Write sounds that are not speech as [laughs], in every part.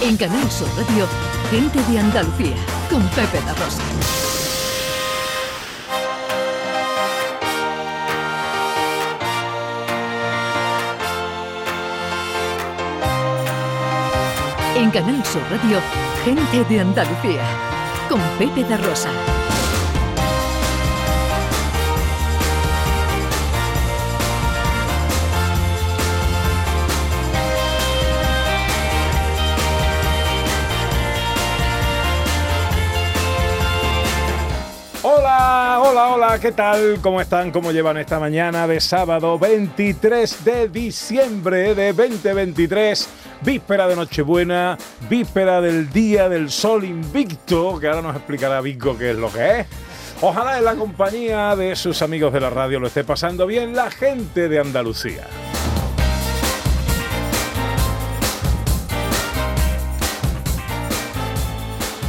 En Canal Sur Radio, Gente de Andalucía, con Pepe La Rosa. En Canal Sur Radio, Gente de Andalucía, con Pepe da Rosa. Hola, hola, ¿qué tal? ¿Cómo están? ¿Cómo llevan esta mañana de sábado 23 de diciembre de 2023? Víspera de Nochebuena, víspera del Día del Sol Invicto, que ahora nos explicará Vico qué es lo que es. Ojalá en la compañía de sus amigos de la radio lo esté pasando bien la gente de Andalucía.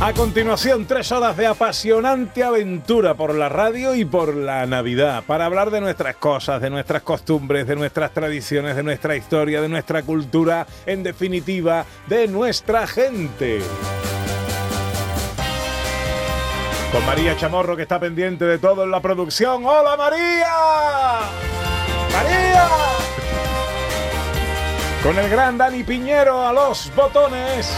A continuación, tres horas de apasionante aventura por la radio y por la Navidad, para hablar de nuestras cosas, de nuestras costumbres, de nuestras tradiciones, de nuestra historia, de nuestra cultura, en definitiva, de nuestra gente. Con María Chamorro, que está pendiente de todo en la producción. ¡Hola, María! ¡María! Con el gran Dani Piñero a los botones.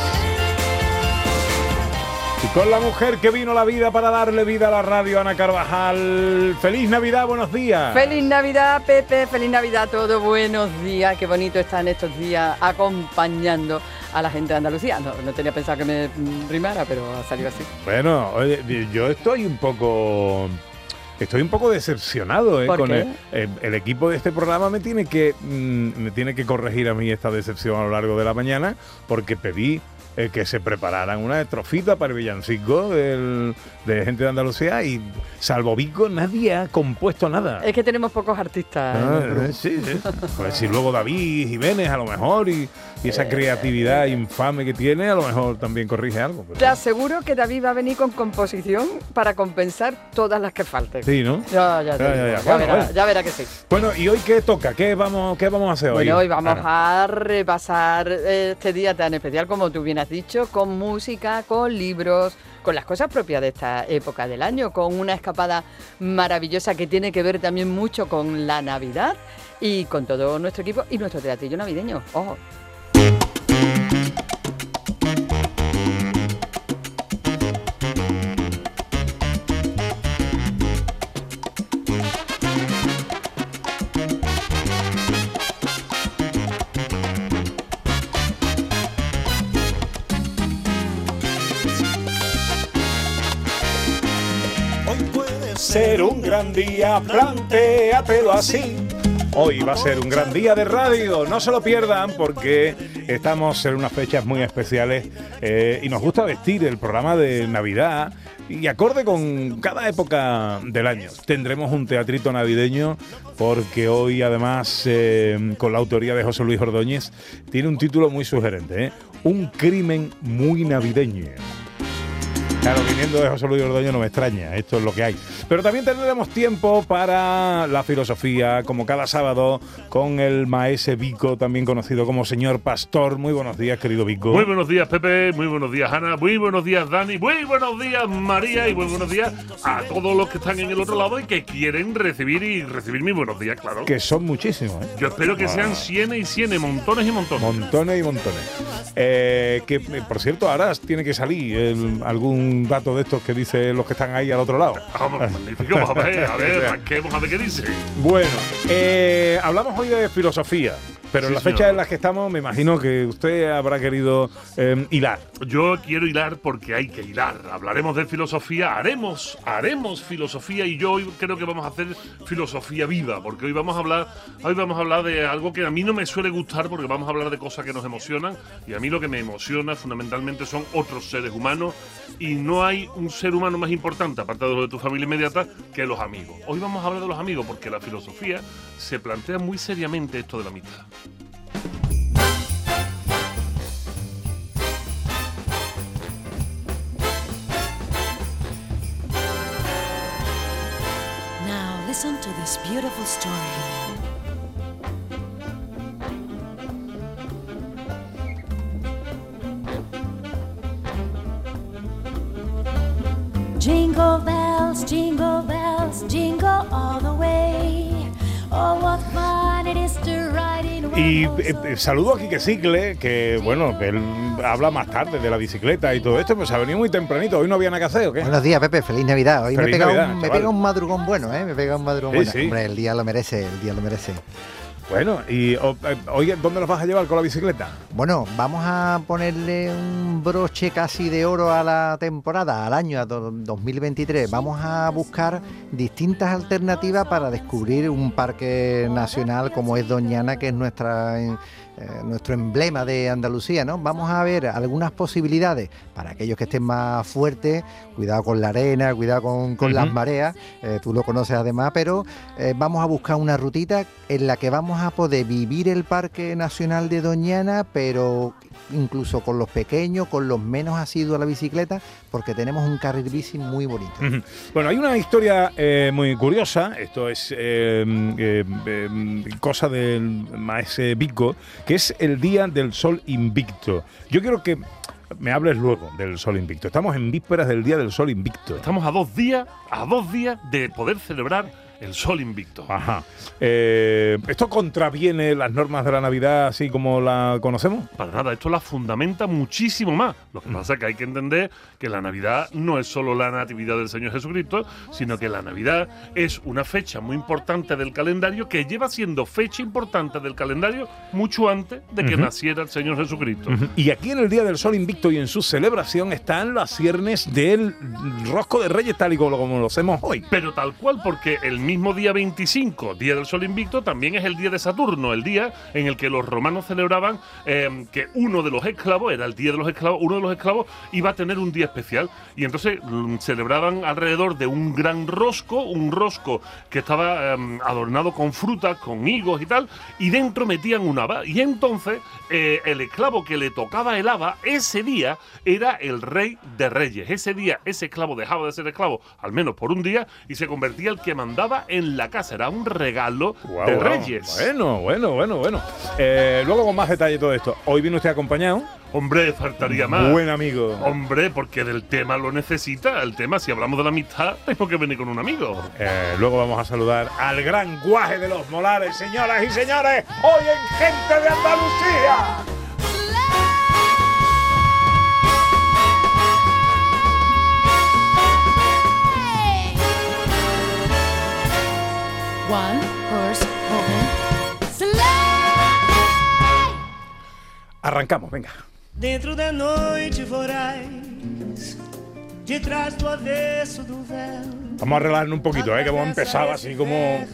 Y con la mujer que vino a la vida para darle vida a la radio, Ana Carvajal. Feliz Navidad, buenos días. Feliz Navidad, Pepe, feliz Navidad a todos, buenos días, qué bonito están estos días acompañando a la gente de Andalucía. No, no tenía pensado que me rimara, pero ha salido así. Bueno, oye, yo estoy un poco... Estoy un poco decepcionado ¿eh? ¿Por con qué? el, el- el equipo de este programa me tiene que mm, me tiene que corregir a mí esta decepción a lo largo de la mañana porque pedí eh, que se prepararan una estrofita para el villancico del- de gente de Andalucía y salvo Vico nadie ha compuesto nada. Es que tenemos pocos artistas. Ah, eh, sí, sí. Pues si luego David Jiménez a lo mejor y, y esa creatividad infame que tiene a lo mejor también corrige algo. pero- Te aseguro que David va a venir con composición para compensar todas las que falten. Sí, ¿no? Ya, ya, Ya, ya, ya. Bueno, verá, bueno. ya verá que sí. Bueno, ¿y hoy qué toca? ¿Qué vamos, qué vamos a hacer hoy? Bueno, hoy vamos Ana? a repasar eh, este día tan especial como tú bien has dicho, con música, con libros, con las cosas propias de esta época del año, con una escapada maravillosa que tiene que ver también mucho con la Navidad y con todo nuestro equipo y nuestro teatrillo navideño. Ojo. Ser un gran día, plantéatelo así. Hoy va a ser un gran día de radio, no se lo pierdan porque estamos en unas fechas muy especiales eh, y nos gusta vestir el programa de Navidad y acorde con cada época del año. Tendremos un teatrito navideño porque hoy además eh, con la autoría de José Luis Ordóñez tiene un título muy sugerente, ¿eh? Un crimen muy navideño. Claro, viniendo de José Luis Ordoño no me extraña, esto es lo que hay. Pero también tendremos tiempo para la filosofía, como cada sábado, con el maese Vico, también conocido como señor Pastor. Muy buenos días, querido Vico. Muy buenos días, Pepe. Muy buenos días, Ana. Muy buenos días, Dani. Muy buenos días, María. Y muy buenos días a todos los que están en el otro lado y que quieren recibir y recibir mis buenos días, claro. Que son muchísimos, ¿eh? Yo espero que sean cienes y cienes, montones y montones. Montones y montones. Eh, que, eh, por cierto, ahora tiene que salir el- algún dato de estos que dice los que están ahí al otro lado. [laughs] Vamos, magnífico. A ver, a ver, arranquemos a ver qué dice. Bueno, eh, hablamos hoy de filosofía, pero en la señor. fecha en la que estamos me imagino que usted habrá querido eh, hilar. Yo quiero hilar porque hay que hilar. Hablaremos de filosofía, haremos, haremos filosofía y yo hoy creo que vamos a hacer filosofía viva, porque hoy vamos a hablar, hoy vamos a hablar de algo que a mí no me suele gustar, porque vamos a hablar de cosas que nos emocionan y a mí lo que me emociona fundamentalmente son otros seres humanos y no hay un ser humano más importante aparte de los de tu familia inmediata que los amigos. Hoy vamos a hablar de los amigos porque la filosofía se plantea muy seriamente esto de la amistad. listen to this beautiful story. Jingle bells, jingle bells, jingle all the way. Oh, what fun it is to ride! Y eh, eh, saludo a Quique Cicle, que bueno, que él habla más tarde de la bicicleta y todo esto, pues ha venido muy tempranito. Hoy no había nada que hacer, ¿o qué? Buenos días, Pepe. Feliz Navidad. Hoy me Navidad, un, me pegado un madrugón bueno, ¿eh? Me he pegado un madrugón Sí, bueno. sí. Hombre, el día lo merece, el día lo merece. Bueno, y eh, ¿dónde los vas a llevar con la bicicleta? Bueno, vamos a ponerle un broche casi de oro a la temporada, al año a do- 2023. Vamos a buscar distintas alternativas para descubrir un parque nacional como es Doñana, que es nuestra eh, nuestro emblema de Andalucía, ¿no? Vamos a ver algunas posibilidades para aquellos que estén más fuertes, cuidado con la arena, cuidado con, con las mareas, eh, tú lo conoces además, pero eh, vamos a buscar una rutita en la que vamos a poder vivir el Parque Nacional de Doñana, pero incluso con los pequeños, con los menos asiduos a la bicicleta, porque tenemos un carril bici muy bonito. Bueno, hay una historia eh, muy curiosa, esto es eh, eh, eh, cosa del maese Vico, que es el Día del Sol Invicto. Yo quiero que me hables luego del Sol Invicto. Estamos en vísperas del Día del Sol Invicto. Estamos a dos días, a dos días de poder celebrar el sol invicto. Ajá. Eh, ¿Esto contraviene las normas de la Navidad así como la conocemos? Para nada, esto la fundamenta muchísimo más. Lo que pasa es que hay que entender que la Navidad no es solo la natividad del Señor Jesucristo, sino que la Navidad es una fecha muy importante del calendario que lleva siendo fecha importante del calendario mucho antes de que naciera el Señor Jesucristo. Y aquí en el Día del Sol Invicto y en su celebración están las ciernes del rosco de Reyes tal y como lo hacemos hoy. Pero tal cual, porque el mismo día 25, Día del Sol Invicto, también es el día de Saturno, el día en el que los romanos celebraban eh, que uno de los esclavos, era el Día de los Esclavos, uno de los esclavos iba a tener un día especial. Y entonces mm, celebraban alrededor de un gran rosco, un rosco que estaba eh, adornado con frutas, con higos y tal, y dentro metían un haba. Y entonces eh, el esclavo que le tocaba el haba, ese día era el rey de reyes. Ese día ese esclavo dejaba de ser esclavo, al menos por un día, y se convertía el que mandaba en la casa. Era un regalo de reyes. Bueno, bueno, bueno, bueno. Eh, luego con más detalle todo esto. Hoy vino usted acompañado. Hombre, faltaría más. Buen amigo. Hombre, porque del tema lo necesita. El tema, si hablamos de la amistad, tengo que venir con un amigo. Eh, luego vamos a saludar al gran guaje de los molares, señoras y señores, hoy en Gente de Andalucía. One horse open sleigh. Arrancamos, venga. Dentro da noite voraz, detrás do avesso do véu. Vamos a relajarnos un poquito, ¿eh? que hemos empezado así como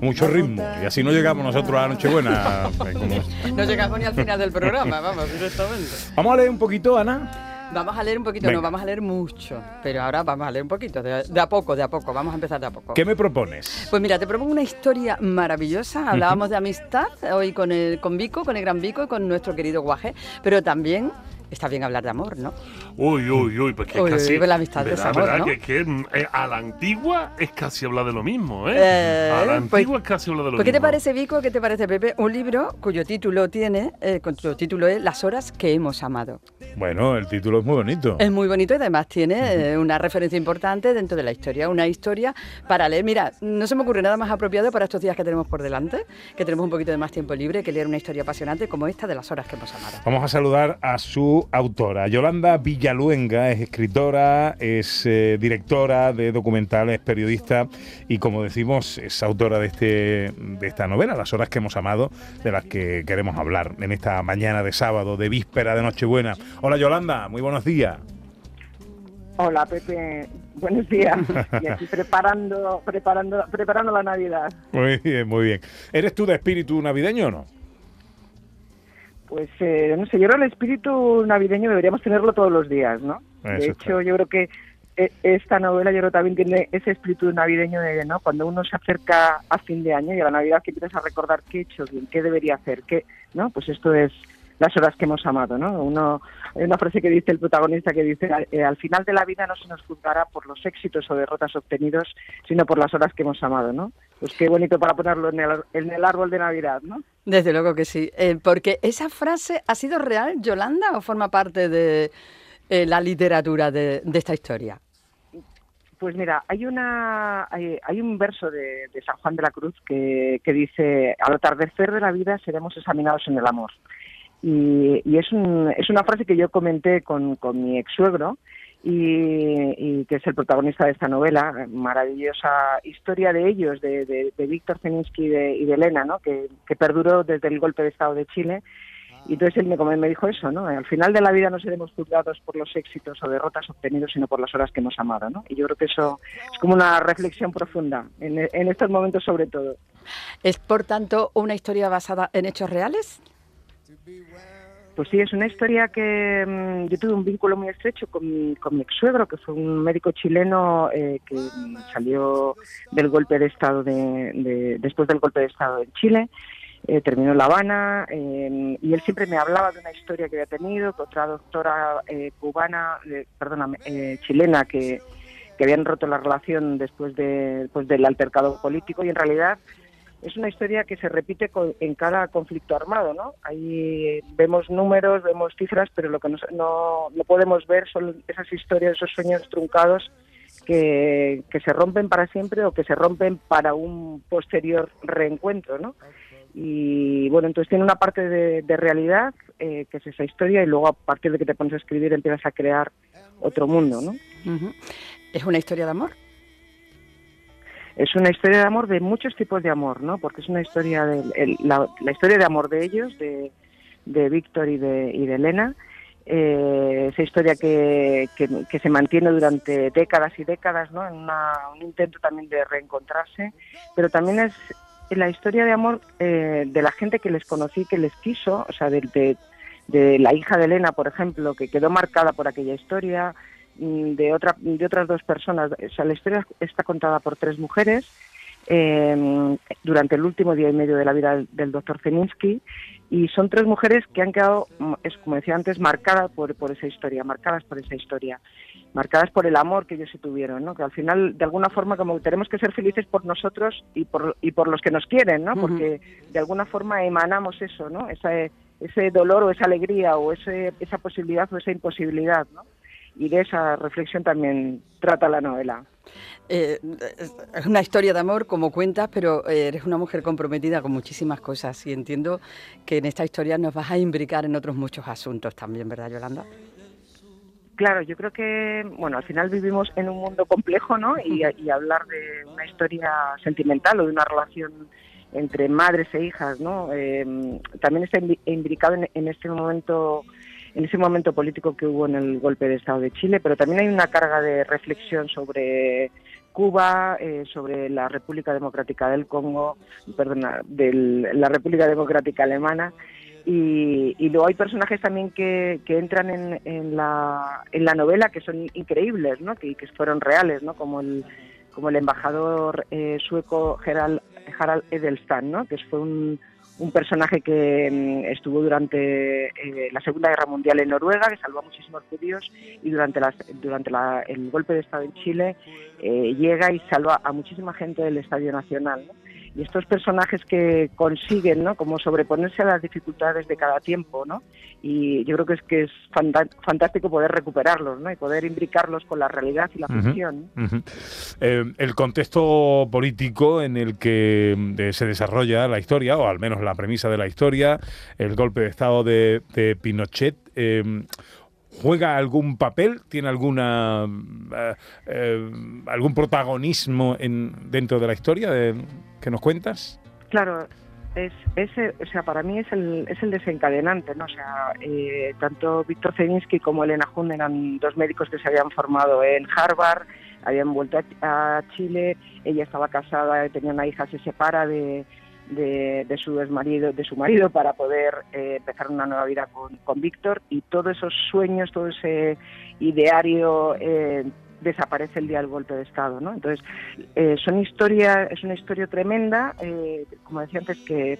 mucho ritmo. Y así no llegamos nosotros a la Nochebuena. [laughs] No llegamos ni al final del programa, vamos, directamente. Vamos a leer un poquito, Ana. Vamos a leer un poquito, Venga. no vamos a leer mucho, pero ahora vamos a leer un poquito, de, de a poco, de a poco, vamos a empezar de a poco. ¿Qué me propones? Pues mira, te propongo una historia maravillosa. Hablábamos de amistad hoy con el con Vico, con el gran Vico y con nuestro querido Guaje, pero también está bien hablar de amor, ¿no? Uy, uy, uy, pues que Uy, casi. uy, pues la amistad ¿verdad, es amor, verdad? ¿no? Que, que, mm, eh, a la antigua es casi hablar de lo mismo, ¿eh? Eh, a la pues- antigua es casi hablar de lo Pues, ¿qué te mismo. parece, Vico? ¿Qué te parece, Pepe? Un libro cuyo título tiene, eh, cuyo título es Las horas que hemos amado. Bueno, el título es muy bonito. Es muy bonito y además tiene eh, una referencia importante dentro de la historia. Una historia para leer. Mira, no se me ocurre nada más apropiado para estos días que tenemos por delante, que tenemos un poquito de más tiempo libre, que leer una historia apasionante como esta de las horas que hemos amado. Vamos a saludar a su autora. Yolanda Villaluenga es escritora, es eh, directora de documentales, periodista y, como decimos, es autora de, este, de esta novela, Las horas que hemos amado, de las que queremos hablar en esta mañana de sábado, de víspera de Nochebuena. Hola Yolanda, muy buenos días. Hola Pepe, buenos días. Y aquí [laughs] preparando, preparando, preparando la Navidad. Muy bien, muy bien. ¿Eres tú de espíritu navideño o no? Pues eh, no sé, yo creo que el espíritu navideño deberíamos tenerlo todos los días, ¿no? Eso de hecho, yo creo que eh, esta novela yo creo también tiene ese espíritu navideño de, ¿no? Cuando uno se acerca a fin de año y a la Navidad que empiezas a recordar qué he hecho bien, qué debería hacer, qué, ¿no? Pues esto es las horas que hemos amado, ¿no? Uno, hay una frase que dice el protagonista que dice, "Eh, al final de la vida no se nos juzgará por los éxitos o derrotas obtenidos, sino por las horas que hemos amado, ¿no? Pues qué bonito para ponerlo en el, en el árbol de Navidad, ¿no? Desde luego que sí. Eh, porque esa frase ha sido real, Yolanda, o forma parte de eh, la literatura de, de esta historia? Pues mira, hay una hay, hay un verso de, de San Juan de la Cruz que, que dice al atardecer de la vida seremos examinados en el amor. Y, y es, un- es una frase que yo comenté con, con mi ex suegro y, y que es el protagonista de esta novela, maravillosa historia de ellos, de, de, de Víctor Zeninsky y de, y de Elena, ¿no? que, que perduró desde el golpe de Estado de Chile y entonces él me, me dijo eso, ¿no? Al final de la vida no seremos juzgados por los éxitos o derrotas obtenidos, sino por las horas que hemos amado, ¿no? Y yo creo que eso es como una reflexión profunda, en, en estos momentos sobre todo. ¿Es, por tanto, una historia basada en hechos reales? Pues sí, es una historia que mm, yo tuve un vínculo muy estrecho con mi, con mi ex suegro, que fue un médico chileno eh, que mm, salió del golpe de Estado de, de- después del golpe de Estado en Chile. eh, terminó en La Habana eh, y él siempre me hablaba de una historia que había tenido, que otra doctora eh, cubana, eh, perdona, eh, chilena, que, que habían roto la relación después de, pues, del altercado político y en realidad es una historia que se repite co- en cada conflicto armado, ¿no? Ahí eh, vemos números, vemos cifras, pero lo que nos- no, no podemos ver son esas historias, esos sueños truncados que, que se rompen para siempre o que se rompen para un posterior reencuentro, ¿no? Y bueno, entonces tiene una parte de, realidad, eh, que es esa historia, y luego a partir de que te pones a escribir empiezas a crear otro mundo, ¿no? ¿Es una historia de amor? Es una historia de amor de muchos tipos de amor, ¿no? Porque es una historia de la, la historia de amor de ellos, de, de Víctor y de, y de Elena, eh, esa historia que, que, se mantiene durante décadas y décadas, ¿no? En una- un intento también de reencontrarse, pero también es la historia de amor eh, de la gente que les conocí, que les quiso, o sea, de, de, la hija de Elena, por ejemplo, que quedó marcada por aquella historia, de otra de otras dos personas. O sea, la historia está contada por tres mujeres eh, durante el último día y medio de la vida del, doctor Zeninsky y son tres mujeres que han quedado, mm, es como decía antes, marcadas por, por esa historia, marcadas por esa historia, marcadas por el amor que ellos se tuvieron, ¿no? Que al final, de alguna forma, como tenemos que ser felices por nosotros y por, y por los que nos quieren, ¿no? Porque de alguna forma emanamos eso, ¿no? Esa, ese dolor o esa alegría o ese, esa posibilidad o esa imposibilidad, ¿no? Y de esa reflexión también trata la novela. Eh, es una historia de amor, como cuentas, pero eh, eres una mujer comprometida con muchísimas cosas y entiendo que en esta historia nos vas a imbricar en otros muchos asuntos también, ¿verdad, Yolanda? Claro, yo creo que, bueno, al final vivimos en un mundo complejo, ¿no? Y, y hablar de una historia sentimental o de una relación entre madres e hijas, ¿no? Eh, también está imbricado en, en este momento, en ese momento político que hubo en el golpe de Estado de Chile, pero también hay una carga de reflexión sobre Cuba, eh, sobre la República Democrática del Congo, perdona, de la República Democrática Alemana. Y, y luego hay personajes también que, que entran en, en, la, en la novela que son increíbles, ¿no? que, fueron reales, ¿no? como el como el embajador eh, sueco Harald Edelstam, ¿no? que fue un, un personaje que mm, estuvo durante eh, la Segunda Guerra Mundial en Noruega, que salvó a muchísimos judíos, y durante, las, durante la- el golpe de Estado en Chile eh, llega y salva a muchísima gente del Estadio Nacional. ¿no? Y estos personajes que consiguen, ¿no? Como sobreponerse a las dificultades de cada tiempo, ¿no? Y yo creo que es que es fantástico poder recuperarlos, ¿no? Y poder imbricarlos con la realidad y la ficción. Eh, el contexto político en el que eh, se desarrolla la historia, o al menos la premisa de la historia, el golpe de Estado de, de Pinochet, eh, ¿juega algún papel? ¿Tiene alguna eh, eh, algún protagonismo en, dentro de la historia de- que nos cuentas? Claro, es ese, o sea, para mí es el, es el desencadenante, ¿no? O sea, eh, tanto Víctor Zelinsky como Elena Hun eran dos médicos que se habían formado en Harvard, habían vuelto a, a Chile, ella estaba casada, tenía una hija, se separa de, de, de su marido, de su marido para poder eh, empezar una nueva vida con, con Víctor y todos esos sueños, todo ese ideario eh, desaparece el día del golpe de Estado, ¿no? Entonces, eh, son historia, es una historia tremenda, eh, como decía antes, que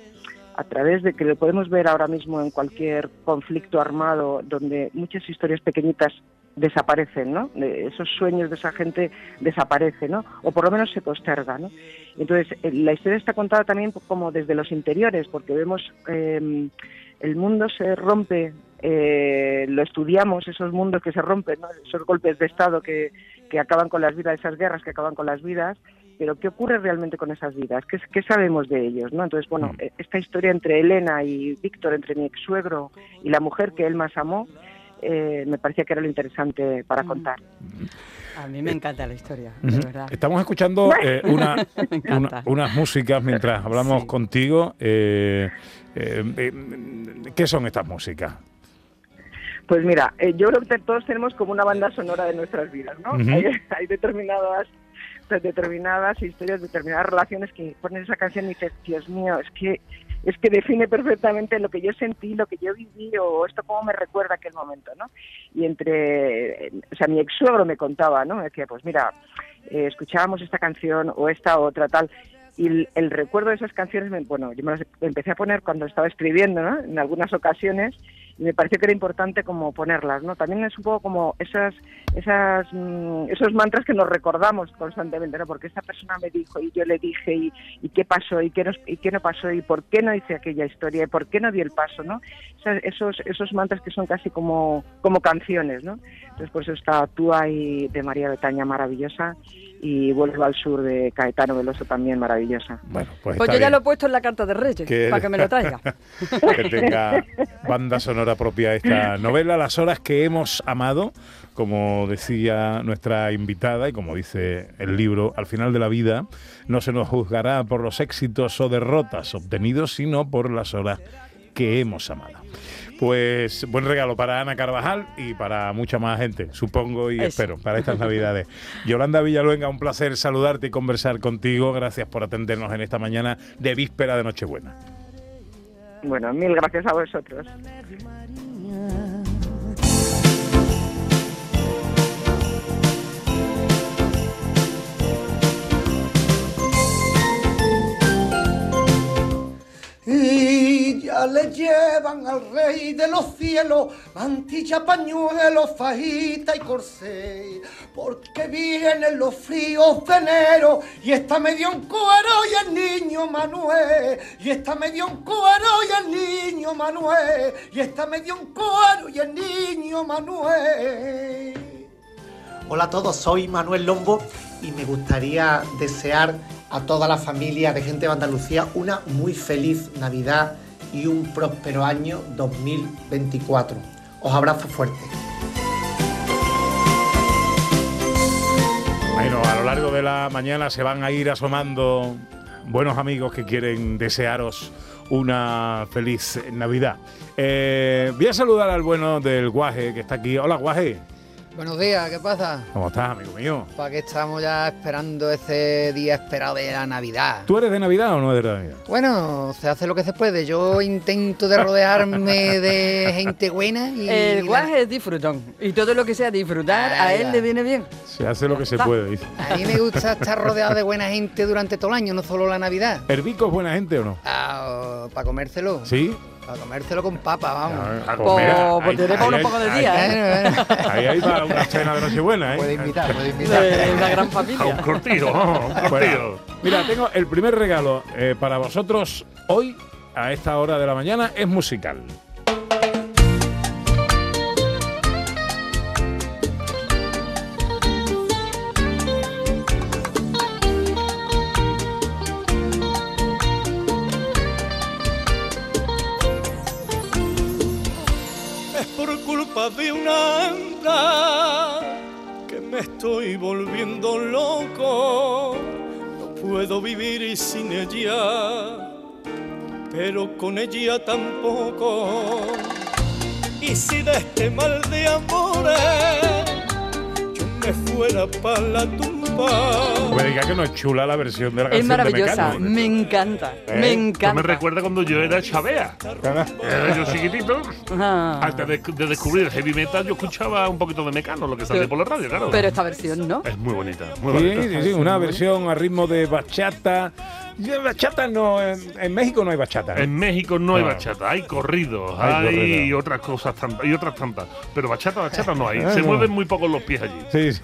a través de que lo podemos ver ahora mismo en cualquier conflicto armado donde muchas historias pequeñitas desaparecen, ¿no? Esos sueños de esa gente desaparecen, ¿no? O por lo menos se postergan, ¿no? Entonces, eh, la historia está contada también como desde los interiores, porque vemos eh, el mundo se rompe eh, lo estudiamos, esos mundos que se rompen, ¿no? esos golpes de Estado que, que acaban con las vidas, esas guerras que acaban con las vidas, pero ¿qué ocurre realmente con esas vidas? ¿Qué, qué sabemos de ellos? ¿no? Entonces, bueno, eh, esta historia entre Elena y Víctor, entre mi ex suegro y la mujer que él más amó, eh, me parecía que era lo interesante para contar. A mí me encanta la historia, Ujú. de verdad. Estamos escuchando eh, una, [laughs] unas músicas mientras hablamos Sí. contigo. eh, eh, ¿Qué son estas músicas? Pues mira, eh, yo creo que todos tenemos como una banda sonora de nuestras vidas, ¿no? Ujú. hay, hay determinadas determinadas historias, determinadas relaciones que pones esa canción y dices, Dios mío, es que es que define perfectamente lo que yo sentí, lo que yo viví o esto cómo me recuerda aquel momento, ¿no? Y entre, o sea, mi ex suegro me contaba, ¿no? Me decía, pues mira, eh, escuchábamos esta canción o esta otra tal. Y el, el recuerdo de esas canciones, me- bueno, yo me las empecé a poner cuando estaba escribiendo, ¿no? En algunas ocasiones y me pareció que era importante como ponerlas, ¿no? También es un poco como esas, esas, mm, esos mantras que nos recordamos constantemente, ¿no? Porque esta persona me dijo y yo le dije y, y qué pasó y qué, nos, y qué no pasó y por qué no hice aquella historia y por qué no di el paso, ¿no? Esa- esos, esos mantras que son casi como, como canciones, ¿no? Entonces, pues está Tú ahí de María Betaña maravillosa y Vuelvo al sur de Caetano Veloso también maravillosa. Bueno, pues, Pues yo ya lo he puesto en la carta de Reyes, Que- para que me lo traiga. [laughs] que tenga banda sonora propia esta novela, Las horas que hemos amado, como decía nuestra invitada y como dice el libro, al final de la vida no se nos juzgará por los éxitos o derrotas obtenidos, sino por las horas que hemos amado. Pues buen regalo para Ana Carvajal y para mucha más gente, supongo y Eso. espero, para estas Navidades. [laughs] Yolanda Villaluenga, un placer saludarte y conversar contigo. Gracias por atendernos en esta mañana de víspera de Nochebuena. Bueno, mil gracias a vosotros. Le llevan al rey de los cielos mantilla, pañuelo, fajita y corsé, porque vienen los fríos de enero y está medio en cuero y el niño Manuel, y está medio en cuero y el niño Manuel, y está medio en cuero y el niño Manuel. Hola a todos, soy Manuel Lombo y me gustaría desear a toda la familia de gente de Andalucía una muy feliz Navidad y un próspero año 2024. Os abrazo fuerte. Bueno, a lo largo de la mañana se van a ir asomando buenos amigos que quieren desearos una feliz Navidad. Eh, voy a saludar al bueno del Guaje que está aquí. Hola, Guaje. Buenos días, ¿qué pasa? ¿Cómo estás, amigo mío? ¿Para qué estamos ya esperando ese día esperado de la Navidad? ¿Tú eres de Navidad o no eres de Navidad? Bueno, se hace lo que se puede. Yo intento de rodearme de gente buena y... El guaje es disfrutón. Y todo lo que sea disfrutar, a Ahí él va. le viene bien. Se hace lo que se puede, dice. A mí me gusta estar rodeado de buena gente durante todo el año, no solo la Navidad. ¿Herbico es buena gente o no? para comérselo. ¿Sí? Para comérselo con papa, vamos. Pues, mira, pues ahí- tiene para ahí unos pocos de ahí- día, ¿eh? Ahí hay para una cena de Nochebuena, ¿eh? Puede invitar, puede invitar. De una gran A un familia. cortillo, un Bueno, cortillo. mira, tengo el primer regalo eh, para vosotros hoy, a esta hora de la mañana, es musical. Estoy volviendo loco. No puedo vivir sin ella, pero con ella tampoco. Y si de este mal de amores yo me fuera para la tumba. Me diga que no es chula la versión de la Es canción de maravillosa, me encanta, ¿Eh? me Esto me encanta. recuerda cuando yo era Chabea. Era yo chiquitito. Ah. Antes de, de descubrir el heavy metal, yo escuchaba un poquito de Mecano, lo que salía por la radio, claro. Pero esta versión no. es muy bonita, muy Sí, bonita. sí, sí, una versión a ritmo de bachata bachata no, en, en México no hay bachata. En México no hay No. bachata, hay corridos, Hay otras cosas tantas, y otras tantas. Pero bachata, bachata no hay. Ah, [laughs] Se no. mueven muy pocos los pies allí. Sí, sí.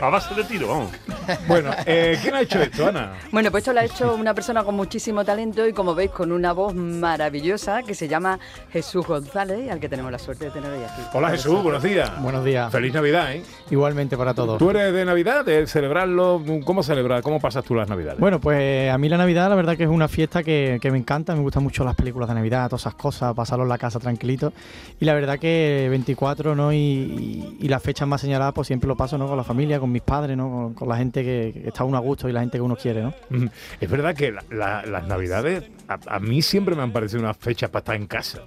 A base de tiro, vamos. [laughs] bueno, eh, ¿quién ha hecho esto, Ana? Bueno, pues esto lo ha hecho una persona con muchísimo talento y como veis con una voz maravillosa que se llama Jesús González, al que tenemos la suerte de tener hoy aquí. Hola Jesús, buenos días. Buenos días. Feliz Navidad, ¿eh? Igualmente para todos. ¿Tú eres de Navidad? ¿De celebrarlo? ¿Cómo celebrar? ¿Cómo pasas tú las Navidades? Bueno, pues a mí la Navidad la verdad que es una fiesta que, que me encanta, me gustan mucho las películas de Navidad, todas esas cosas, pasarlo en la casa tranquilito. Y la verdad que 24, ¿no? Y, y, las fechas más señaladas, pues siempre lo paso, ¿no? Con la familia, con mis padres, ¿no? Con, la gente que, que está uno a gusto y la gente que uno quiere, ¿no? Es verdad que la- las Navidades a, a mí siempre me han parecido unas fechas para estar en casa.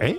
¿Eh?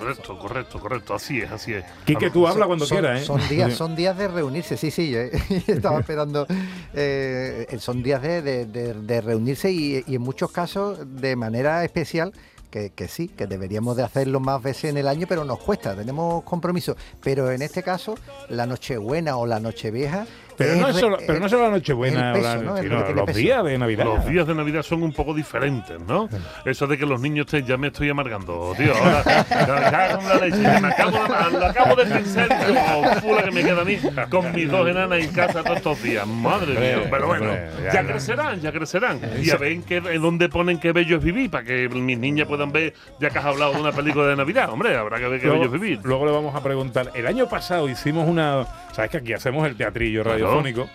Correcto, correcto, correcto. Así es, así es. Quique, tú habla cuando son, quieras, ¿eh? Son días, son días de reunirse, sí, sí. [laughs] Yo estaba esperando. eh, son días de, de- de- de reunirse y, y en muchos casos de manera especial. Que, que sí, que deberíamos de hacerlo más veces en el año, pero nos cuesta, tenemos compromiso. Pero en este caso, la Nochebuena o la Nochevieja. Pero no, es solo, pero no solo la Nochebuena, peso, la- ¿no? Sino que los peso. días de Navidad. Los días de Navidad son un poco diferentes, ¿no? Eso de que los niños te, ya me estoy amargando, tío. Ahora, ya- ya con la leche, me acabo de, acabo de vencer como fula que me queda a mí con mis dos enanas en casa todos estos días. Madre mía. Pero bueno, ya ya no. crecerán, ya crecerán. Y a ver en, qué, en dónde ponen qué bello es vivir para que mis niñas puedan ver, ya que has hablado de una película de Navidad. Hombre, habrá que ver qué bello es vivir. luego le vamos a preguntar. El año pasado hicimos una. ¿Sabes que aquí hacemos el teatrillo Claro. Radiofónico?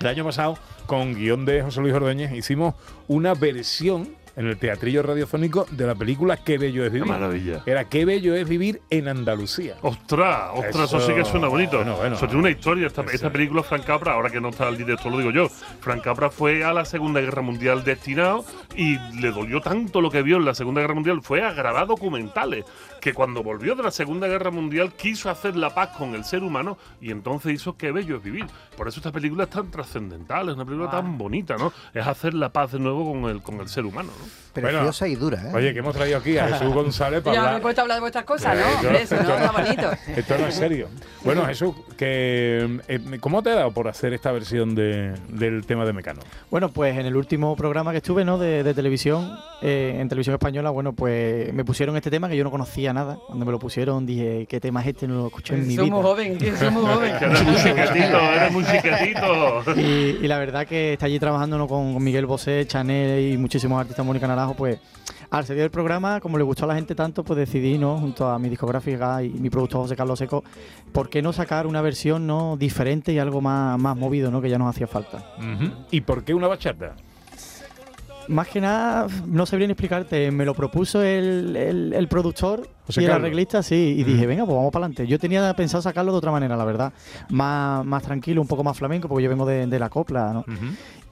El año pasado, con guion de José Luis Ordóñez, hicimos una versión en el teatrillo radiofónico de la película Qué bello es Qué vivir. maravilla. Era Qué bello es vivir en Andalucía. Ostras, ostras, eso, Eso- sí que suena bonito. bueno, bueno. eso tiene una historia. Esta, Eso. esta película, Frank Capra, ahora que no está el director, lo digo yo. Frank Capra fue a la Segunda Guerra Mundial destinado y le dolió tanto lo que vio en la Segunda Guerra Mundial. Fue a grabar documentales. Que cuando volvió de la Segunda Guerra Mundial quiso hacer la paz con el ser humano y entonces hizo Qué bello es vivir. Por eso esta película es tan trascendental, es una película tan bonita, ¿no? Es hacer la paz de nuevo con el, con el ser humano, ¿no? Preciosa y dura, ¿eh? Oye, que hemos traído aquí a Jesús González para Ya me he hablar. puesto a hablar de vuestras cosas, Eh, ¿no? yo- Hombre, eso no, esto está bonito. [laughs] Esto no es serio. Bueno, Jesús, que, eh, ¿cómo te ha dado por hacer esta versión de- del tema de Mecano? Bueno, pues en el último programa que estuve, ¿no? De, de televisión, eh, en televisión española, bueno, pues me pusieron este tema que yo no conocía nada. Cuando me lo pusieron dije, ¿qué tema es este? No lo escuché en mi vida. muy joven, [laughs] que muy joven. Eres muy chiquitito, [laughs] eres muy chiquitito. Y, y la verdad que está allí trabajando ¿no? con, con Miguel Bosé, Chanel y muchísimos artistas, Mónica Naranjo, pues al salir del programa, como le gustó a la gente tanto, pues decidí, ¿no? junto a mi discográfica y mi productor José Carlos Seco, ¿por qué no sacar una versión no diferente y algo más, más movido, ¿no? que ya nos hacía falta? ¿Y por qué una bachata? Más que nada, no sabría ni explicarte. Me lo propuso el, el- el productor José y el Carlos. arreglista, sí. Y dije, venga, pues vamos para adelante. Yo tenía pensado sacarlo de otra manera, la verdad. Más, más tranquilo, un poco más flamenco, porque yo vengo de, de la copla, ¿no?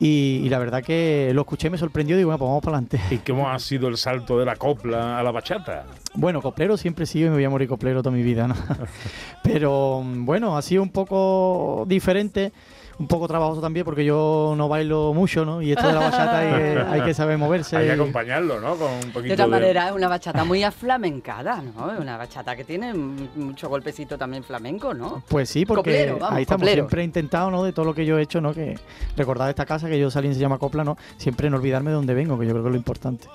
y, y la verdad que lo escuché, me sorprendió y digo, bueno, pues vamos para adelante. ¿Y cómo ha sido el salto de la copla a la bachata? Bueno, coplero siempre he sido y me voy a morir coplero toda mi vida, ¿no? [laughs] Pero mm, bueno, ha sido un poco diferente, un poco trabajoso también porque yo no bailo mucho, ¿no? Y esto de la bachata hay, que- [laughs] hay que saber moverse. Hay que y- acompañarlo, ¿no? Con un poquito De otra manera, es una bachata muy aflamencada, ¿no? Es una bachata que tiene mucho golpecito también flamenco, ¿no? Pues sí, porque Coplero, vamos, ahí estamos. coplero. Siempre he intentado, ¿no? De todo lo que yo he hecho, ¿no? Que recordar esta casa que yo salí y se llama Copla, ¿no? Siempre no olvidarme de dónde vengo, que yo creo que es lo importante.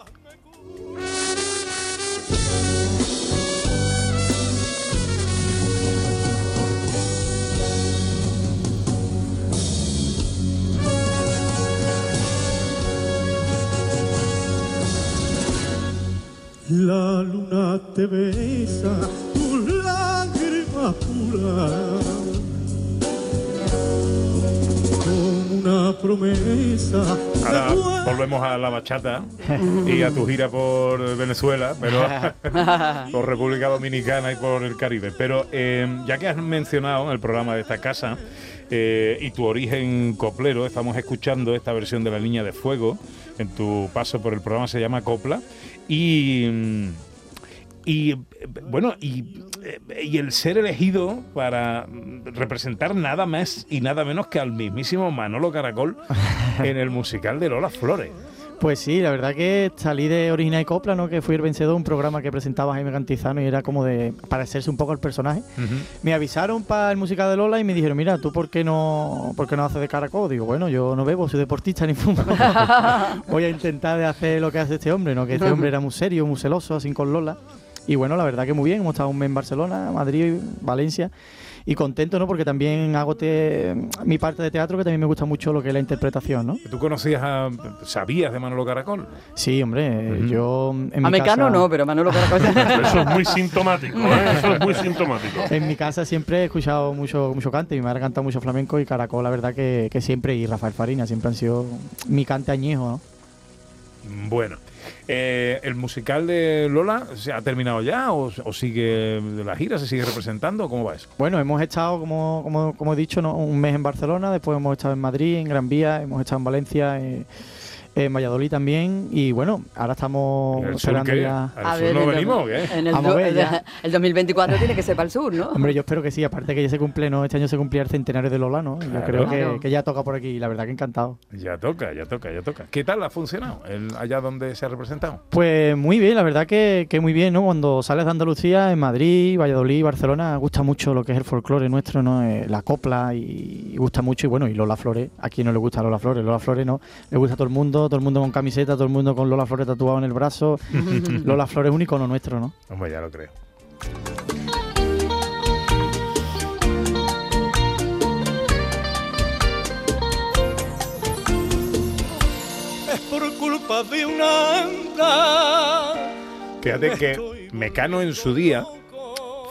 La luna te besa, tu lágrima pura, como una promesa. Ahora volvemos a la bachata y a tu gira por Venezuela, pero [laughs] por República Dominicana y por el Caribe. Pero eh, ya que has mencionado en el programa de esta casa eh, y tu origen coplero, estamos escuchando esta versión de La Niña de Fuego. En tu paso por el programa se llama Copla. Y. mm, y bueno, y, eh, y el ser elegido para mm, representar nada más y nada menos que al mismísimo Manolo Caracol en el musical de Lola Flores. Pues sí, la verdad que salí de Original y Copla, ¿no? Que fui el vencedor, un programa que presentaba Jaime Cantizano y era como de parecerse un poco al personaje. Me avisaron para el musical de Lola y me dijeron, mira, ¿tú por qué no, por qué no haces de caracol? Digo, bueno, yo no bebo, soy deportista ni fumo. [laughs] Voy a intentar de hacer lo que hace este hombre, ¿no? Que este hombre era muy serio, muy celoso, así con Lola. Y bueno, la verdad que muy bien, hemos estado un mes en Barcelona, Madrid, Valencia. Y contento, ¿no? Porque también hago te- mi parte de teatro, que también me gusta mucho lo que es la interpretación, ¿no? ¿Tú conocías a. ¿Sabías de Manolo Caracol? Sí, hombre, yo en A mi Mecano casa- no, pero Manolo Caracol. [laughs] Eso es muy sintomático, ¿eh? Eso es muy sintomático. En mi casa siempre he escuchado mucho, mucho cante, mi madre canta mucho flamenco y Caracol, la verdad que, que siempre, y Rafael Farina, siempre han sido mi cante añejo, ¿no? Bueno. Eh, ¿El musical de Lola se ha terminado ya o, o sigue la gira? ¿Se sigue representando? ¿Cómo va eso? Bueno, hemos estado, como, como, como he dicho, ¿no? un mes en Barcelona, después hemos estado en Madrid, en Gran Vía, hemos estado en Valencia, en Valladolid también, y bueno, ahora estamos ¿Y al sur esperando ya... ¿Al sur no el- venimos o qué? En el, Vamos a do- ver, ya. el 2024 tiene que ser para el sur, ¿no? Hombre, yo espero que sí, aparte que ya se cumple, ¿no? Este año se cumplía el centenario de Lola, ¿no? Yo creo que, que ya toca por aquí, y la verdad que encantado. Ya toca, ya toca, ya toca. ¿Qué tal ha funcionado el, allá donde se ha representado? Pues muy bien, la verdad que, que muy bien, ¿no? Cuando sales de Andalucía, en Madrid, Valladolid, Barcelona, gusta mucho lo que es el folclore nuestro, ¿no? Eh, la copla y, y gusta mucho, y bueno, y Lola Flores, a quien no le gusta Lola Flores, Lola Flores no, le gusta a todo el mundo, todo el mundo con camiseta, todo el mundo con Lola Flores tatuado en el brazo, [laughs] Lola Flores es un icono nuestro, ¿no? Hombre, ya lo creo. Es por culpa de una anda. Fíjate que Mecano en su día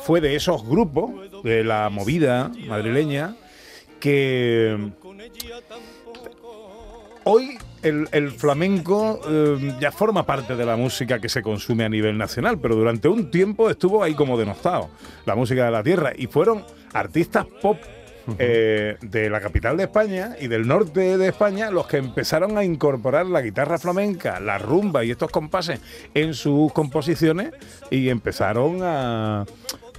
fue de esos grupos de la movida madrileña que hoy el, el flamenco eh, ya forma parte de la música que se consume a nivel nacional, pero durante un tiempo estuvo ahí como denostado, la música de la tierra, y fueron artistas pop eh, de la capital de España y del norte de España los que empezaron a incorporar la guitarra flamenca, la rumba y estos compases en sus composiciones y empezaron a,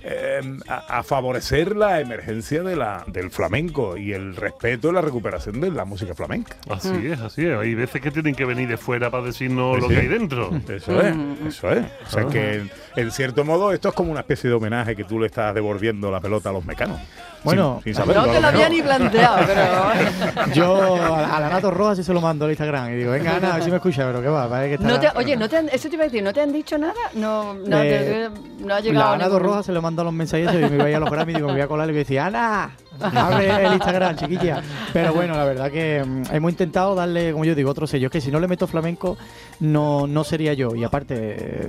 eh, a, a favorecer la emergencia de la, del flamenco y el respeto y la recuperación de la música flamenca. Así es, así es. Hay veces que tienen que venir de fuera para decirnos lo Sí. que hay dentro. Eso es, eso es. O sea que, en, en cierto modo, esto es como una especie de homenaje que tú le estás devolviendo la pelota a los mecanos. Bueno, sin, sin saberlo, No te lo había ni planteado, pero... [laughs] Yo a, a la Nato Roja sí se lo mando al Instagram y digo, venga Ana, a ver si me escucha, pero qué va, parece que No está... te, oye, ¿no te han, eso te iba a decir, ¿no te han dicho nada? No, no, Eh, te- no ha llegado La Ana ningún- Roja se lo manda a los mensajes y me voy a los Grammy y digo, me voy a colar y le voy a decir, Ana, abre el Instagram, chiquilla. Pero bueno, la verdad que mm, hemos intentado darle, como yo digo, otro sello. Es que si no le meto flamenco, no, no sería yo. Y aparte,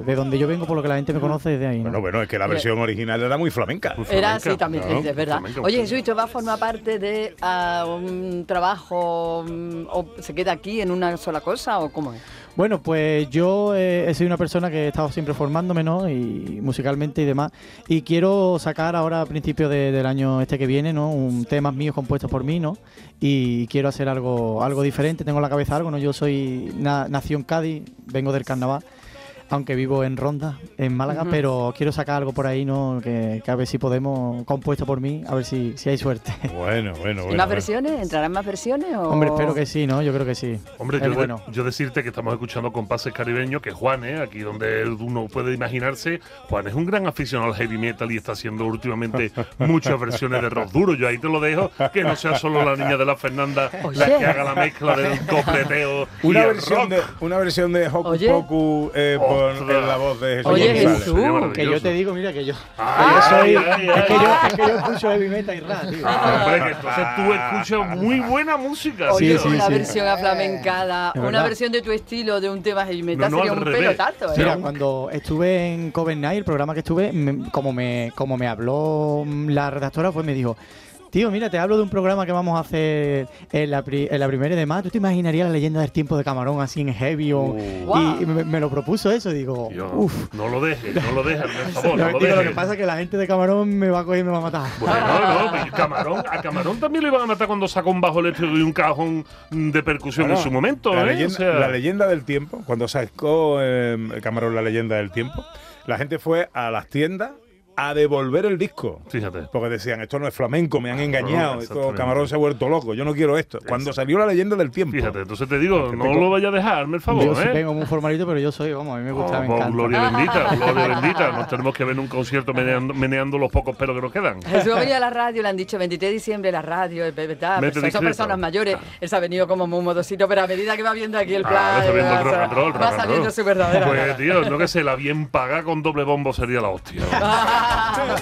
de donde yo vengo, por lo que la gente me conoce desde ahí. ¿no? Bueno, bueno, es que la versión original era muy flamenca. Era así también, ¿no? es verdad. Flamenca, Oye. Jesús, ¿tú va a formar parte de ah, un trabajo mm, o se queda aquí en una sola cosa o cómo es? Bueno, pues yo eh, sido una persona que he estado siempre formándome, ¿no? Y musicalmente y demás. Y quiero sacar ahora a principios de- del año este que viene, ¿no? Un temas míos compuestos por mí, ¿no? Y quiero hacer algo, algo diferente. Tengo en la cabeza algo, ¿no? Yo soy na- nací en Cádiz, vengo del carnaval. Aunque vivo en Ronda, en Málaga, pero quiero sacar algo por ahí, ¿no? Que, que a ver si podemos, compuesto por mí, a ver si, si hay suerte. [laughs] Bueno, bueno, ¿Y más versiones? ¿Entrarán más versiones? O... Hombre, espero que sí, ¿no? Yo creo que sí. Hombre, Es yo, bueno. yo decirte que estamos escuchando compases caribeños, que Juan, ¿eh? aquí donde uno puede imaginarse, Juan es un gran aficionado al heavy metal y está haciendo últimamente [laughs] muchas versiones de rock duro. Yo ahí te lo dejo, que no sea solo la niña de la Fernanda la que haga la mezcla del dobleteo y Una el versión, rock. de, una versión de Hocus. Pocus eh, En la voz de Jesús Oye, González. Jesús. Que yo te digo, mira, que yo, Ay, que yo soy, ay, ay, es, que yo, es que yo escucho heavy metal y rap, tío. Ah, hombre, que entonces tú escuchas muy buena música. Oye, Sí, sí, una sí. versión aflamencada, una verdad. versión de tu estilo, de un tema heavy metal, No, no, sería un revés. pelotazo, ¿eh? Mira, cuando estuve en Coven Night, el programa que estuve, me- como me como me habló la redactora, pues me dijo, tío, mira, te hablo de un programa que vamos a hacer en la, pri- en la primera de más. ¿Tú te imaginarías la leyenda del tiempo de Camarón así en heavy? O, Uh. Y me, me lo propuso eso, digo, Yo, uff. no lo dejes, no lo dejes, por [laughs] favor, no lo que pasa es que la gente de Camarón me va a coger y me va a matar. Bueno, [laughs] no, pues, Camarón, a Camarón también le iban a matar cuando sacó un bajo eléctrico y un cajón de percusión Bueno, en su momento. La, ¿eh? leyenda, O sea, la leyenda del tiempo, cuando sacó eh, el Camarón la leyenda del tiempo, la gente fue a las tiendas a devolver el disco. Fíjate. Porque decían, esto no es flamenco, me han engañado, esto. Camarón se ha vuelto loco, yo no quiero esto. Cuando salió la leyenda del tiempo. Fíjate, entonces te digo, no tengo- lo vaya a dejar, hazme el favor, yo sí ¿eh? tengo un formalito, pero yo soy, vamos, a mí me gusta, Oh, me pues, encanta. gloria bendita, [laughs] gloria bendita. Nos tenemos que ver en un concierto meneando, meneando los pocos pelos que nos quedan. Jesús ha venido a la radio, le han dicho 23 de diciembre la radio, es verdad, Mete personas- son discreto. personas mayores. Él se ha venido como muy modosito, pero a medida que va viendo aquí el Ah, plan, está viendo el va, rock and roll, va rock and sabiendo roll. su verdadera Pues tío, no que sé, la bien paga con doble bombo sería la hostia. [laughs]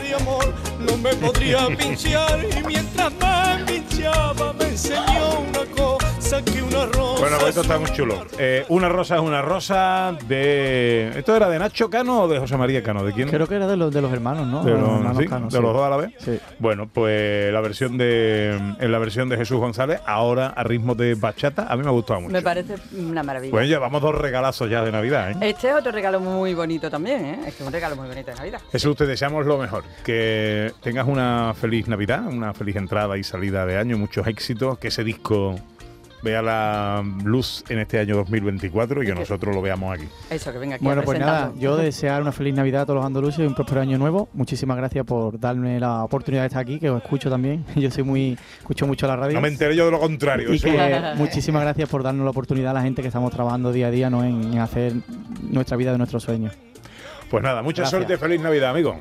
de amor no me podría [laughs] pinchar. Y mientras me pinchaba me enseñó una cosa que una rosa Bueno, pues esto está muy chulo. Eh, una rosa es una rosa de. ¿Esto era de Nacho Cano o de José María Cano? ¿De quién? Creo que era de los, de los hermanos, ¿no? De los los, hermanos sí, Cano, de sí. los dos a la vez. Sí. Bueno, pues la versión de en la versión de Jesús González, ahora a ritmo de bachata, a mí me ha gustado mucho. Me parece una maravilla. Pues llevamos dos regalazos ya de Navidad, ¿eh? Este es otro regalo muy bonito también, ¿eh? Es que es un regalo muy bonito de Navidad. Jesús, te deseamos lo mejor. Que tengas una feliz Navidad, una feliz entrada y salida de año, muchos éxitos, que ese disco vea la luz en este año 2024 y que nosotros lo veamos aquí. Eso, que venga aquí Bueno, a pues nada, yo desear una feliz Navidad a todos los andaluces y un próspero año nuevo. Muchísimas gracias por darme la oportunidad de estar aquí, que os escucho también. [laughs] Yo soy muy, escucho mucho la radio. No me enteré yo de lo contrario. Y que [laughs] muchísimas gracias por darnos la oportunidad a la gente que estamos trabajando día a día ¿no? en, en hacer nuestra vida de nuestros sueños. Pues nada, mucha Gracias. suerte, feliz Navidad, amigo.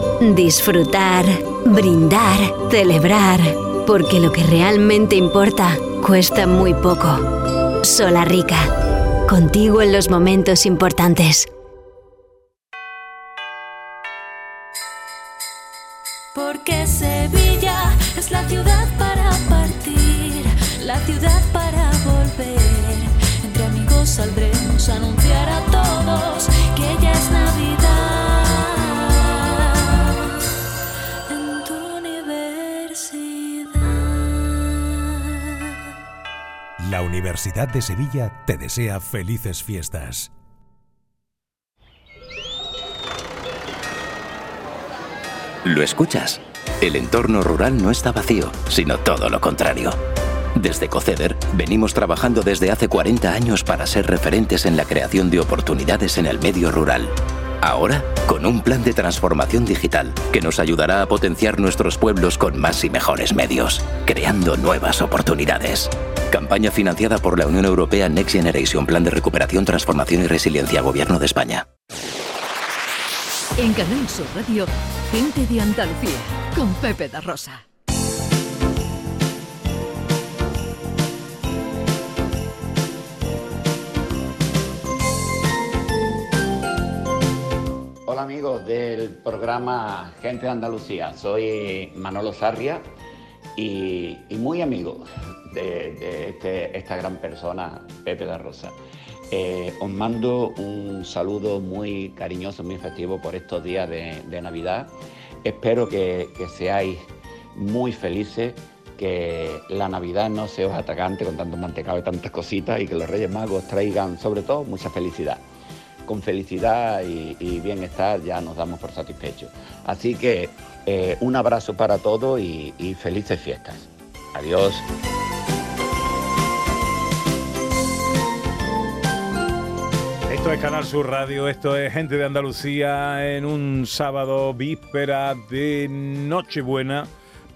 disfrutar, brindar, celebrar. Porque lo que realmente importa cuesta muy poco. Solarica, contigo en los momentos importantes. Porque Sevilla es la ciudad para partir, la ciudad para volver. Entre amigos saldremos a anunciar Universidad de Sevilla te desea felices fiestas. ¿Lo escuchas? El entorno rural no está vacío, sino todo lo contrario. Desde Coceder venimos trabajando desde hace 40 años para ser referentes en la creación de oportunidades en el medio rural. Ahora, con un plan de transformación digital que nos ayudará a potenciar nuestros pueblos con más y mejores medios, creando nuevas oportunidades. Campaña financiada por la Unión Europea Next Generation Plan de Recuperación, Transformación y Resiliencia Gobierno de España. En Canal Sur Radio, gente de Andalucía, con Pepe da Rosa. Hola amigos del programa Gente de Andalucía, soy Manolo Sarria y, y muy amigo de, este- esta gran persona, Pepe da Rosa. Eh, os mando un saludo muy cariñoso, muy festivo por estos días de, Navidad. Espero que, seáis muy felices, que la Navidad no se os atacante con tanto mantecado y tantas cositas y que los Reyes Magos traigan sobre todo mucha felicidad con felicidad y, bienestar ya nos damos por satisfechos. Así que eh, un abrazo para todos y felices fiestas. Adiós. Esto es Canal Sur Radio, esto es Gente de Andalucía en un sábado víspera de Nochebuena,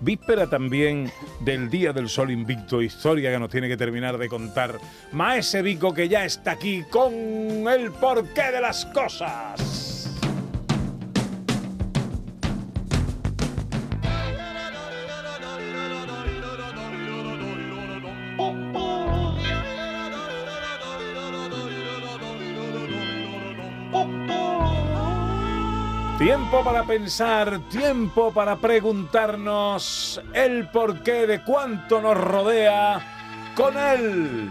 víspera también del Día del Sol Invicto, historia que nos tiene que terminar de contar Maese Vico que ya está aquí con el porqué de las cosas. Tiempo para pensar, tiempo para preguntarnos el porqué de cuánto nos rodea con él,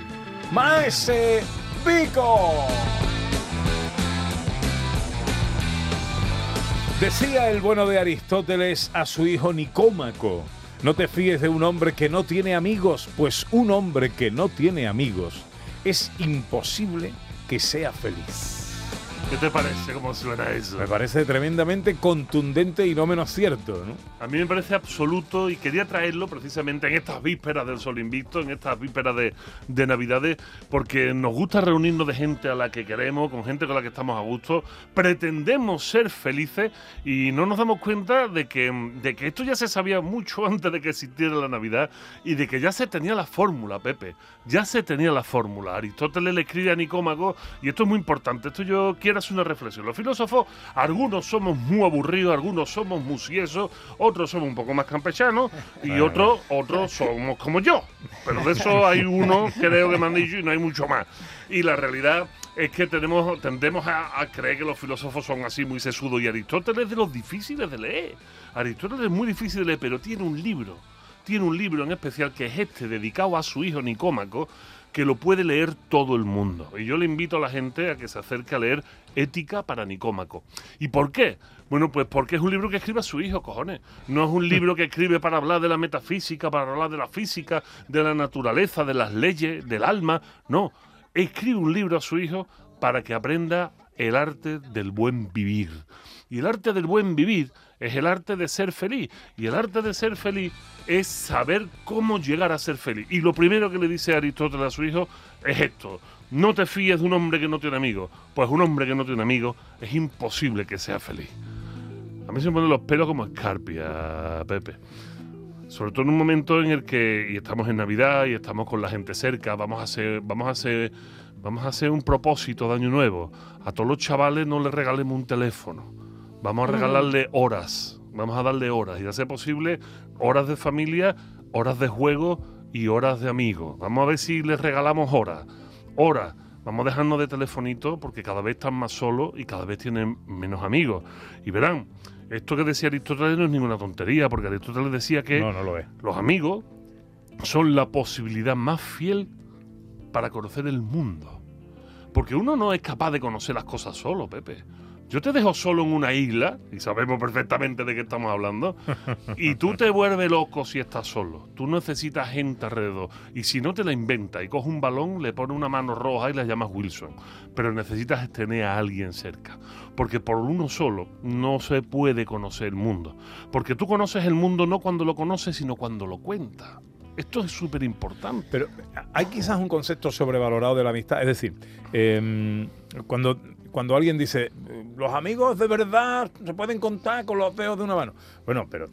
Maese Pico. Decía el bueno de Aristóteles a su hijo Nicómaco, no te fíes de un hombre que no tiene amigos, pues un hombre que no tiene amigos es imposible que sea feliz. ¿Qué te parece cómo suena eso? Me parece tremendamente contundente y no menos cierto, ¿no? A mí me parece absoluto y quería traerlo precisamente en estas vísperas del Sol Invicto, en estas vísperas de, de Navidades, porque nos gusta reunirnos de gente a la que queremos, con gente con la que estamos a gusto, pretendemos ser felices y no nos damos cuenta de que, de que esto ya se sabía mucho [laughs] antes de que existiera la Navidad y de que ya se tenía la fórmula, Pepe, ya se tenía la fórmula. Aristóteles le escribe a Nicómaco y esto es muy importante, esto yo quiero hacer una reflexión. Los filósofos, algunos somos muy aburridos, algunos somos musiesos, otros somos un poco más campechanos y otros, otros somos como yo. Pero de eso hay uno, creo que me han dicho, y no hay mucho más. Y la realidad es que tenemos, tendemos a, a creer que los filósofos son así muy sesudos y Aristóteles es de los difíciles de leer. Aristóteles es muy difícil de leer, pero tiene un libro, tiene un libro en especial que es este, dedicado a su hijo Nicómaco, que lo puede leer todo el mundo. Y yo le invito a la gente a que se acerque a leer Ética para Nicómaco. ¿Y por qué? Bueno, pues porque es un libro que escribe a su hijo, cojones. No es un libro que escribe para hablar de la metafísica, para hablar de la física, de la naturaleza, de las leyes, del alma. No, escribe un libro a su hijo para que aprenda el arte del buen vivir. Y el arte del buen vivir es el arte de ser feliz. Y el arte de ser feliz es saber cómo llegar a ser feliz. Y lo primero que le dice Aristóteles a su hijo es esto. No te fíes de un hombre que no tiene amigos. Pues un hombre que no tiene amigos es imposible que sea feliz. A mí se me ponen los pelos como escarpia, Pepe. Sobre todo en un momento en el que y estamos en Navidad y estamos con la gente cerca, vamos a hacer, vamos a hacer, vamos a hacer un propósito de año nuevo. A todos los chavales no les regalemos un teléfono. Vamos a regalarle horas. Vamos a darle horas. Y a ser posible, horas de familia, horas de juego y horas de amigos. Vamos a ver si les regalamos horas. Horas. Vamos a dejarnos de telefonito porque cada vez están más solos y cada vez tienen menos amigos. Y verán, esto que decía Aristóteles no es ninguna tontería, porque Aristóteles decía que No, no lo es. los amigos son la posibilidad más fiel para conocer el mundo. Porque uno no es capaz de conocer las cosas solo, Pepe. Yo te dejo solo en una isla, y sabemos perfectamente de qué estamos hablando, y tú te vuelves loco si estás solo. Tú necesitas gente alrededor. Y si no te la inventas y coges un balón, le pones una mano roja y la llamas Wilson. Pero necesitas tener a alguien cerca. Porque por uno solo no se puede conocer el mundo. Porque tú conoces el mundo no cuando lo conoces, sino cuando lo cuentas. Esto es súper importante. Pero hay quizás un concepto sobrevalorado de la amistad. Es decir, eh, cuando, cuando alguien dice, los amigos de verdad se pueden contar con los dedos de una mano. Bueno, pero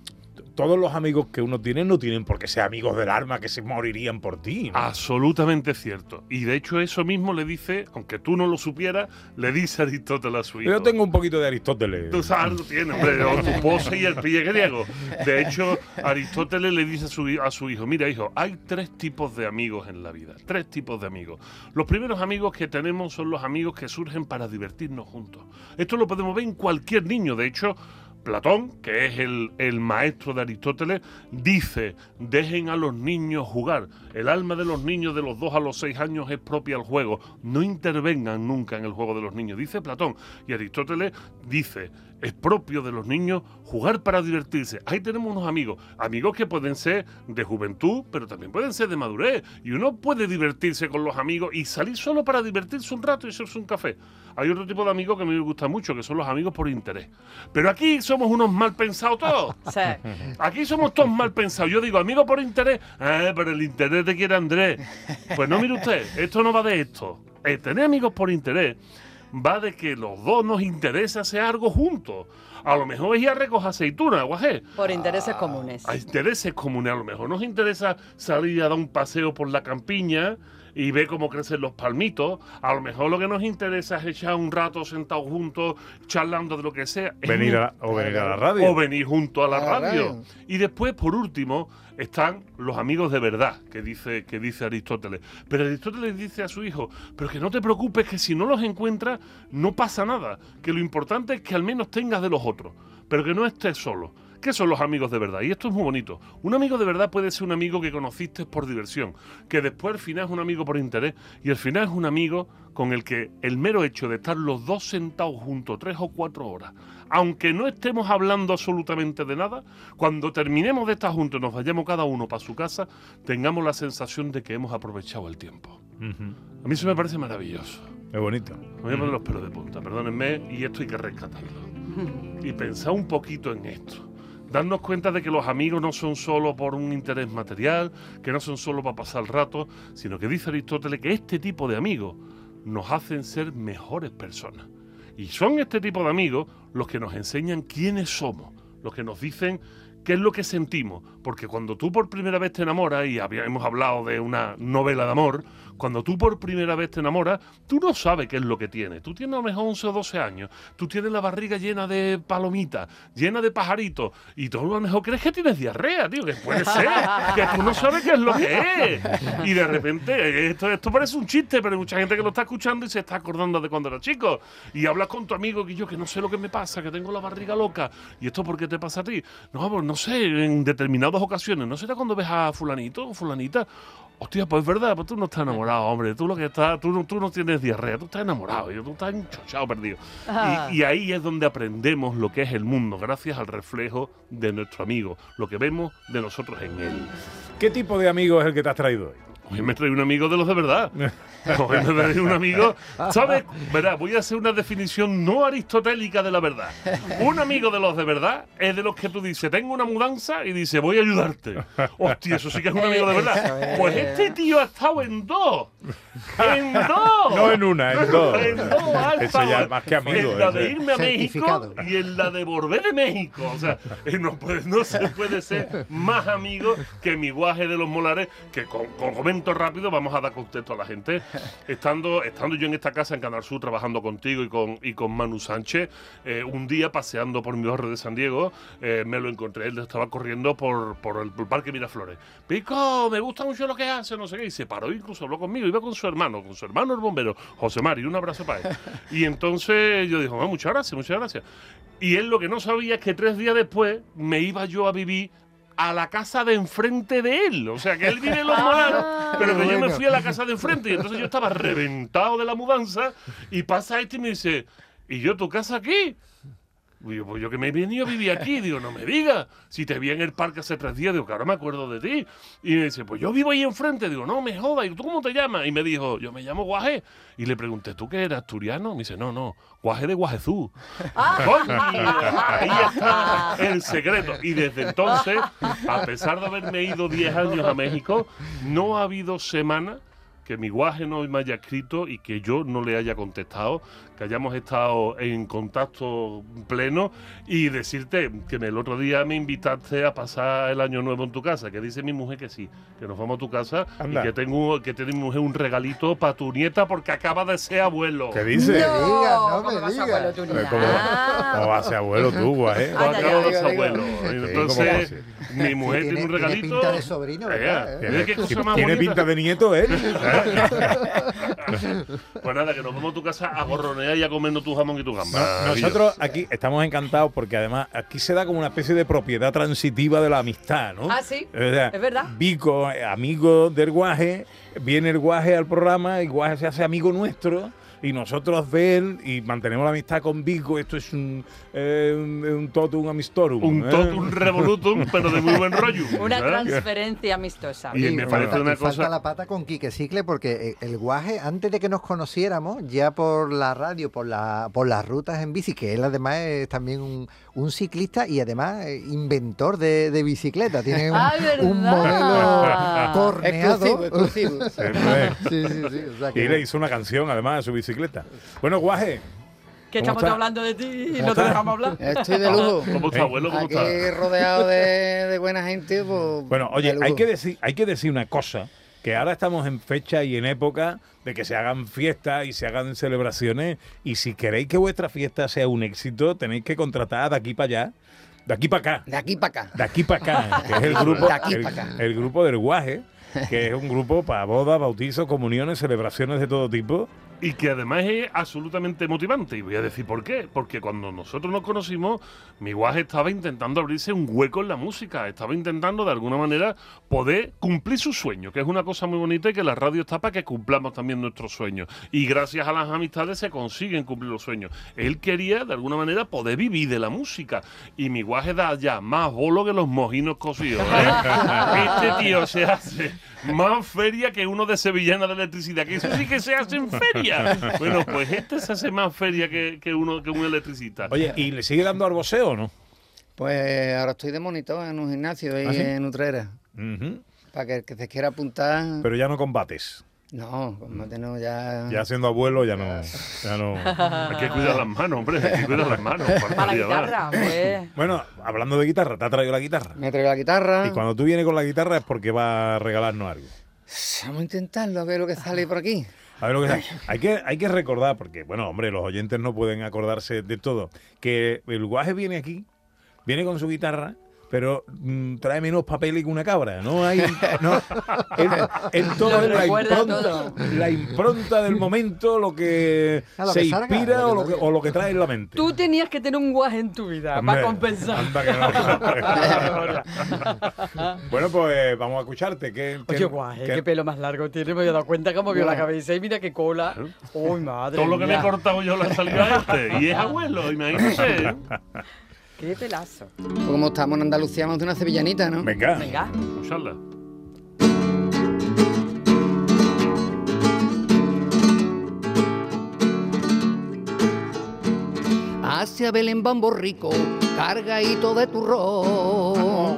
todos los amigos que uno tiene no tienen por qué ser amigos del arma que se morirían por ti. ¿no? Absolutamente cierto. Y de hecho eso mismo le dice, aunque tú no lo supieras, le dice Aristóteles a su hijo. Yo tengo un poquito de Aristóteles. Tú sabes, algo tienes, hombre, o tu pose y el pie griego. De hecho, Aristóteles le dice a su, hi- a su hijo, mira hijo, hay tres tipos de amigos en la vida, tres tipos de amigos. Los primeros amigos que tenemos son los amigos que surgen para divertirnos juntos. Esto lo podemos ver en cualquier niño, de hecho... Platón, que es el, el maestro de Aristóteles, dice, dejen a los niños jugar. El alma de los niños de los 2 a los 6 años es propia al juego. No intervengan nunca en el juego de los niños, dice Platón. Y Aristóteles dice, es propio de los niños jugar para divertirse. Ahí tenemos unos amigos, amigos que pueden ser de juventud, pero también pueden ser de madurez. Y uno puede divertirse con los amigos y salir solo para divertirse un rato y hacerse un café. Hay otro tipo de amigos que a mí me gusta mucho, que son los amigos por interés. Pero aquí somos unos mal pensados todos. [laughs] Aquí somos todos mal pensados. Yo digo, amigo por interés. Ah, pero el interés te quiere Andrés. Pues no, mire usted, esto no va de esto. Eh, tener amigos por interés va de que los dos nos interesa hacer algo juntos. A lo mejor es ir a recoger aceitunas, guajé. Por intereses comunes. A intereses comunes, a lo mejor nos interesa salir a dar un paseo por la campiña y ver cómo crecen los palmitos. A lo mejor lo que nos interesa es echar un rato sentados juntos, charlando de lo que sea. Venir a- o venir a la radio. O venir junto a la, A la radio. radio. Y después, por último, están los amigos de verdad, que dice, que dice Aristóteles. Pero Aristóteles dice a su hijo, pero que no te preocupes, que si no los encuentras, no pasa nada. Que lo importante es que al menos tengas de los otros, pero que no estés solo. ¿Qué son los amigos de verdad? Y esto es muy bonito. Un amigo de verdad puede ser un amigo que conociste por diversión, que después al final es un amigo por interés y al final es un amigo con el que el mero hecho de estar los dos sentados juntos tres o cuatro horas, aunque no estemos hablando absolutamente de nada, cuando terminemos de estar juntos y nos vayamos cada uno para su casa, tengamos la sensación de que hemos aprovechado el tiempo. A mí eso me parece maravilloso. Es bonito. Me voy a poner los pelos de punta, perdónenme, y esto hay que rescatarlo. [laughs] Y pensar un poquito en esto. Darnos cuenta de que los amigos no son solo por un interés material, que no son solo para pasar el rato, sino que dice Aristóteles que este tipo de amigos nos hacen ser mejores personas. Y son este tipo de amigos los que nos enseñan quiénes somos, los que nos dicen qué es lo que sentimos. Porque cuando tú por primera vez te enamoras, y hemos hablado de una novela de amor, cuando tú por primera vez te enamoras, tú no sabes qué es lo que tienes. Tú tienes a lo mejor 11 o 12 años, tú tienes la barriga llena de palomitas, llena de pajaritos, y tú a lo mejor crees que tienes diarrea, tío, que puede ser, que tú no sabes qué es lo que es. Y de repente, esto, esto parece un chiste, pero hay mucha gente que lo está escuchando y se está acordando de cuando era chico. Y hablas con tu amigo que yo que no sé lo que me pasa, que tengo la barriga loca. ¿Y esto por qué te pasa a ti? No, pues no sé, en determinadas ocasiones. ¿No será cuando ves a fulanito o fulanita? Hostia, pues es verdad, pues tú no estás enamorado, hombre. Tú lo que estás, tú, no- tú no tienes diarrea, tú estás enamorado, y tú estás enchochado, perdido. Y, y ahí es donde aprendemos lo que es el mundo, gracias al reflejo de nuestro amigo, lo que vemos de nosotros en él. ¿Qué tipo de amigo es el que te has traído hoy? Hoy me trae un amigo de los de verdad. Hoy me trae un amigo. ¿Sabes? Verá, voy a hacer una definición no aristotélica de la verdad. Un amigo de los de verdad es de los que tú dices, tengo una mudanza y dice, voy a ayudarte. Hostia, eso sí que es un amigo de verdad. Pues este tío ha estado en dos. ¡En dos! No en una, en dos. [laughs] En dos ha Eso ya es más que amigo, En la de irme a México y en la de volver de México. O sea, eh, no, puede- no se puede ser más amigo que mi guaje de los molares, que con, con comento rápido vamos a dar contexto a la gente. [laughs] Estando, estando yo en esta casa en Canal Sur trabajando contigo y con, y con Manu Sánchez, eh, un día paseando por mi barrio de San Diego, eh, me lo encontré, él estaba corriendo por, por el, por el Parque Miraflores. Pico, me gusta mucho lo que hace, no sé qué, y se paró, incluso habló conmigo, iba con su hermano, con su hermano el bombero, José Mari, un abrazo para él. [laughs] Y entonces yo dije, "Ah, muchas gracias, muchas gracias. Y él lo que no sabía es que tres días después me iba yo a vivir a la casa de enfrente de él. O sea, que él vive en los molares, pero que yo me fui a la casa de enfrente. Y entonces yo estaba reventado de la mudanza y pasa este y me dice, ¿y yo tu casa aquí? Yo, pues yo que me he venido a vivir aquí, digo, no me digas, si te vi en el parque hace tres días, digo, que ahora me acuerdo de ti. Y me dice, pues yo vivo ahí enfrente, digo, no me jodas, ¿y tú cómo te llamas? Y me dijo, yo me llamo Guaje. Y le pregunté, ¿tú qué eres, asturiano? Me dice, no, no, Guaje de Guajezú. Coño, ahí está el secreto. Y desde entonces, a pesar de haberme ido 10 años a México, no ha habido semana que mi guaje no me haya escrito y que yo no le haya contestado, que hayamos estado en contacto pleno y decirte que el otro día me invitaste a pasar el año nuevo en tu casa, que dice mi mujer que sí, que nos vamos a tu casa Anda. y que tengo que tiene mi mujer un regalito para tu nieta porque acaba de ser abuelo. ¿Qué dice? diga, no ¿cómo me vas a diga. abuelo tú, Pero niña? ¿Cómo, cómo va a ser abuelo tú, guaje? Acabo de ser abuelo. Entonces, mi mujer Sí, tiene, un tiene- tiene regalito. pinta de sobrino, ¿verdad? Eh, Tiene pinta de nieto, ¿eh? [laughs] Pues nada, que nos vamos a tu casa a gorronear y a comernos tu jamón y tu gamba. No, nosotros aquí estamos encantados porque además aquí se da como una especie de propiedad transitiva de la amistad, ¿no? Ah, sí, O sea, es verdad. Vico, eh, amigo del guaje, viene el guaje al programa y guaje se hace amigo nuestro y nosotros de él y mantenemos la amistad con Vico. Esto es un, eh, un, un totum amistorum. Un ¿eh? totum revolutum, pero de muy buen rollo. [laughs] Una ¿eh? transferencia amistosa. Y me parece falta, una y falta cosa- la pata con Quique Cicle porque eh, el guaje, antes de que nos conociéramos, ya por la radio, por, la, por las rutas en bici, que él además es también un, un ciclista y además eh, inventor de, de bicicleta. Tiene un, [laughs] Ah, un modelo [laughs] corneado. Exclusivo, exclusivo. Sí, sí, sí. o sea que- Y le hizo una canción además a su bicicleta. Bicicleta. Bueno, Guaje. Que ¿cómo estamos está? hablando de ti y ¿Cómo no te dejamos hablar. Estoy de lujo. ¿Cómo está, abuelo? ¿Cómo Aquí está? rodeado de, de buena gente, pues. Bueno, oye, hay que, decir, hay que decir una cosa, que ahora estamos en fecha y en época de que se hagan fiestas y se hagan celebraciones y si queréis que vuestra fiesta sea un éxito, tenéis que contratar de aquí para allá, de aquí para acá, De aquí para acá. de aquí para acá, que es el [laughs] grupo, De aquí el, pa' acá. el grupo del guaje, que es un grupo para bodas, bautizos, comuniones, celebraciones de todo tipo. Y que además es absolutamente motivante. Y voy a decir por qué. Porque cuando nosotros nos conocimos, mi guaje estaba intentando abrirse un hueco en la música. Estaba intentando de alguna manera poder cumplir su sueño, que es una cosa muy bonita y que la radio está para que cumplamos también nuestros sueños. Y gracias a las amistades se consiguen cumplir los sueños. Él quería de alguna manera poder vivir de la música. Y mi guaje da ya más bolo que los mojinos cocidos. ¿eh? [laughs] este tío se hace más feria que uno de Sevillana de electricidad. Que eso sí que se hace en feria. [laughs] Bueno, pues este se hace más feria que, que uno que un electricista. Oye, ¿y le sigue dando al boxeo o no? Pues ahora estoy de monitor en un gimnasio ahí ¿Ah, sí? en Utrera. Para que el que se quiera apuntar. Pero ya no combates. No, combate no, ya. Ya siendo abuelo ya no... Ya no... Hay que cuidar las manos, hombre. Hay que cuidar las manos. Para la guitarra, pues. Bueno, hablando de guitarra, ¿te ha traído la guitarra? Me traigo la guitarra. Y cuando tú vienes con la guitarra es porque va a regalarnos algo. Vamos a intentarlo, a ver lo que sale por aquí. A ver lo que hay que hay que recordar porque bueno, hombre, los oyentes no pueden acordarse de todo, que el guaje viene aquí, viene con su guitarra, pero mm, trae menos papeles que una cabra, no hay no, en, en todo Lo es la recuerda impronta, todo. la impronta del momento, lo que A lo se que salga, inspira lo o, que lo que, o lo que trae en la mente. Tú tenías que tener un guaje en tu vida Hombre, para compensar. anda que no. [laughs] bueno, pues vamos a escucharte. ¿Qué, qué- Oye, guaje, qué- qué pelo más largo tiene. Me he dado cuenta cómo vio la cabeza. Y mira qué cola. Uy, madre Todo lo que me he mía. cortado yo le ha salido a este. Y es abuelo, imagínese. [laughs] Qué pelazo. Pues como estamos en Andalucía, vamos a hacer una sevillanita, ¿no? Venga. Venga. Escucharla. Hacia Belén Bambo Rico, cargadito de turrón.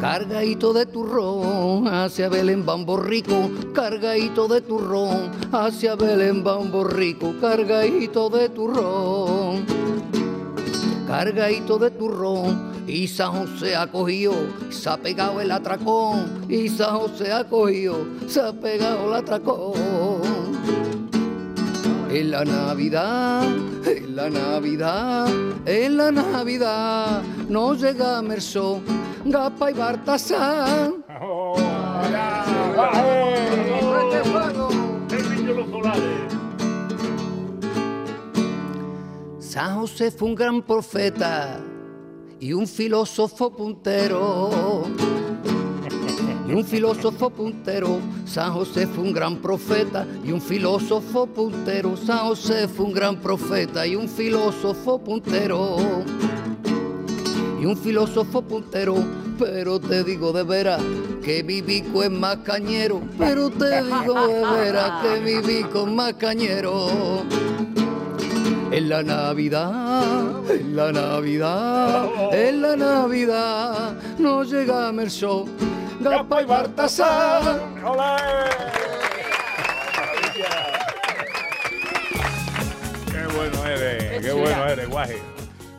Cargadito de turrón, hacia Belén Bambo Rico, cargadito de turrón, hacia Belén Bambo Rico, cargadito de turrón. Cargadito de turrón, y San José ha cogido, se ha pegado el atracón, y San José ha cogido, se ha pegado el atracón. En la Navidad, en la Navidad, en la Navidad, no llega Merso, Gapa y Bartasán. El niño los San José fue un gran profeta y un filósofo puntero. Y un filósofo puntero, San José fue un gran profeta y un filósofo puntero, San José fue un gran profeta y un filósofo puntero. Y un filósofo puntero, pero te digo de veras que bico es más cañero, pero te digo de veras que bico es más cañero. En la Navidad, en la Navidad, en la Navidad, no llega Merso, Gapa y Bartasar. Qué bueno eres, Qué bueno eres, guaje.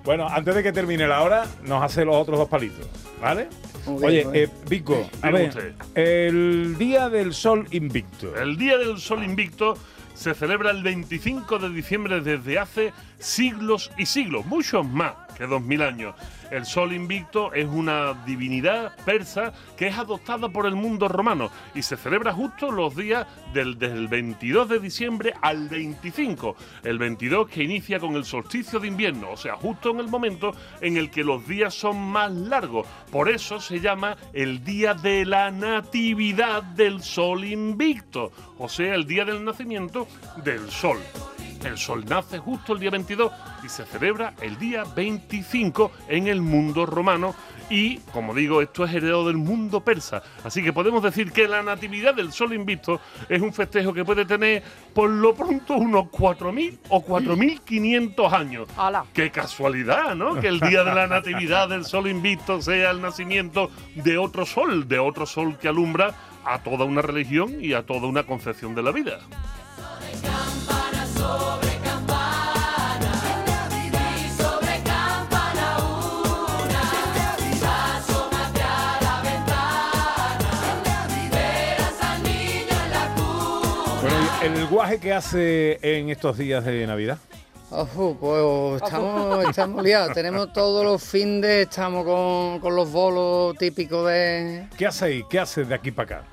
Bueno, antes de que termine la hora, nos hace los otros dos palitos, ¿vale? Oye, bien, muy eh, Vico, a ver, usted. el Día del Sol Invicto. El Día del Sol Invicto se celebra el 25 de diciembre desde hace siglos y siglos, muchos más que 2000 años. El Sol Invicto es una divinidad persa que es adoptada por el mundo romano y se celebra justo los días del, del 22 de diciembre al 25. El 22 que inicia con el solsticio de invierno, o sea, justo en el momento en el que los días son más largos. Por eso se llama el Día de la Natividad del Sol Invicto, o sea, el día del nacimiento del Sol. El sol nace justo el día 22 y se celebra el día 25 en el mundo romano y, como digo, esto es heredado del mundo persa. Así que podemos decir que la natividad del sol invicto es un festejo que puede tener por lo pronto unos 4.000 o 4.500 años. ¡Hala! Qué casualidad, ¿no? Que el día de la natividad del sol invicto sea el nacimiento de otro sol, de otro sol que alumbra a toda una religión y a toda una concepción de la vida. ¿El guaje que hace en estos días de Navidad? Ojo, pues estamos, estamos liados. Tenemos todos los fines, estamos con, con los bolos típicos de. ¿Qué hacéis? ¿Qué haces de aquí para acá?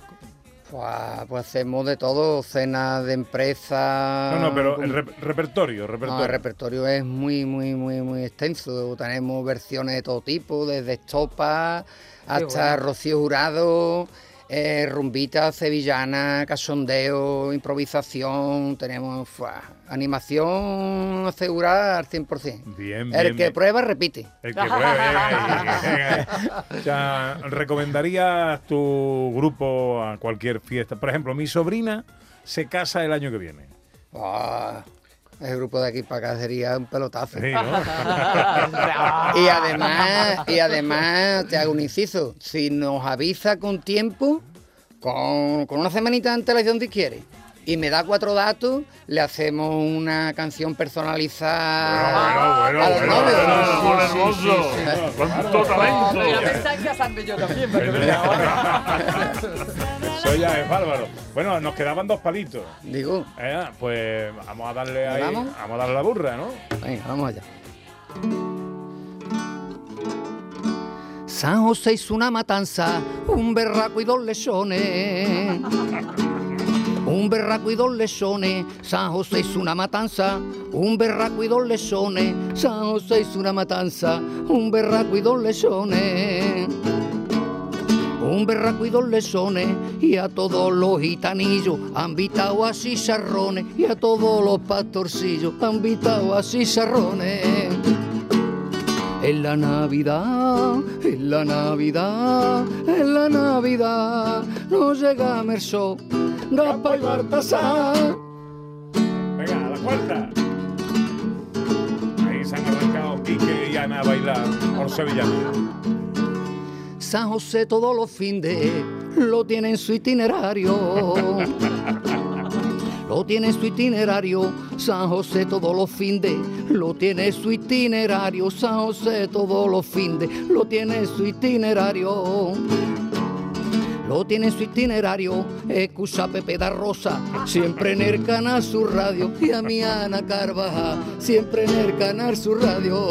Pues, pues hacemos de todo, cenas de empresa. No, no, pero el rep- repertorio, No, repertorio. el repertorio es muy, muy, muy, muy extenso. Tenemos versiones de todo tipo, desde estopa hasta bueno. Rocío Jurado, eh, rumbita sevillana, cachondeo, improvisación. Tenemos fuah, animación asegurada al 100%. Bien, El bien, que bien. prueba, repite. El que venga. O sea, ¿recomendarías tu grupo a cualquier fiesta? Por ejemplo, mi sobrina se casa el año que viene. Ah, el grupo de aquí para acá sería un pelotazo. Sí, ¿no? [laughs] y además, y además te hago un inciso. Si nos avisa con tiempo, con, con una semanita de antelación si quiere, y me da cuatro datos, le hacemos una canción personalizada Bueno, a los bueno, bueno, sí, sí, hermoso. Cuánto talento. Pero pensáis casarme yo también, porque [laughs] me da ahora. Eso ya es bárbaro. Bueno, nos quedaban dos palitos. Digo. Eh, pues vamos a darle ahí. vamos? Vamos a darle la burra, ¿no? Venga, vamos allá. San José hizo una matanza, un berraco y dos lechones. Un berraco y dos lechones, San José hizo una matanza, un berraco y dos lechones, San José hizo una matanza, un berraco y dos lechones. Un berraco y dos lechones, y a todos los gitanillos han invitado a chicharrones, y a todos los pastorcillos han invitado a chicharrones. En la Navidad, en la Navidad, en la Navidad, nos llega Merso, Gapa y Bartasar. Venga, a la cuarta. Ahí se han arrancado Quique y Ana a bailar por Sevillana. San José todos los findes lo tiene en su itinerario. Lo tiene en su itinerario, San José todos los findes, lo tiene en su itinerario, San José todos los findes, lo tiene en su itinerario. Lo tiene en su itinerario, escucha a Pepe da Rosa, siempre en el canal su radio, y a mi Ana Carvajal, siempre en el canal su radio.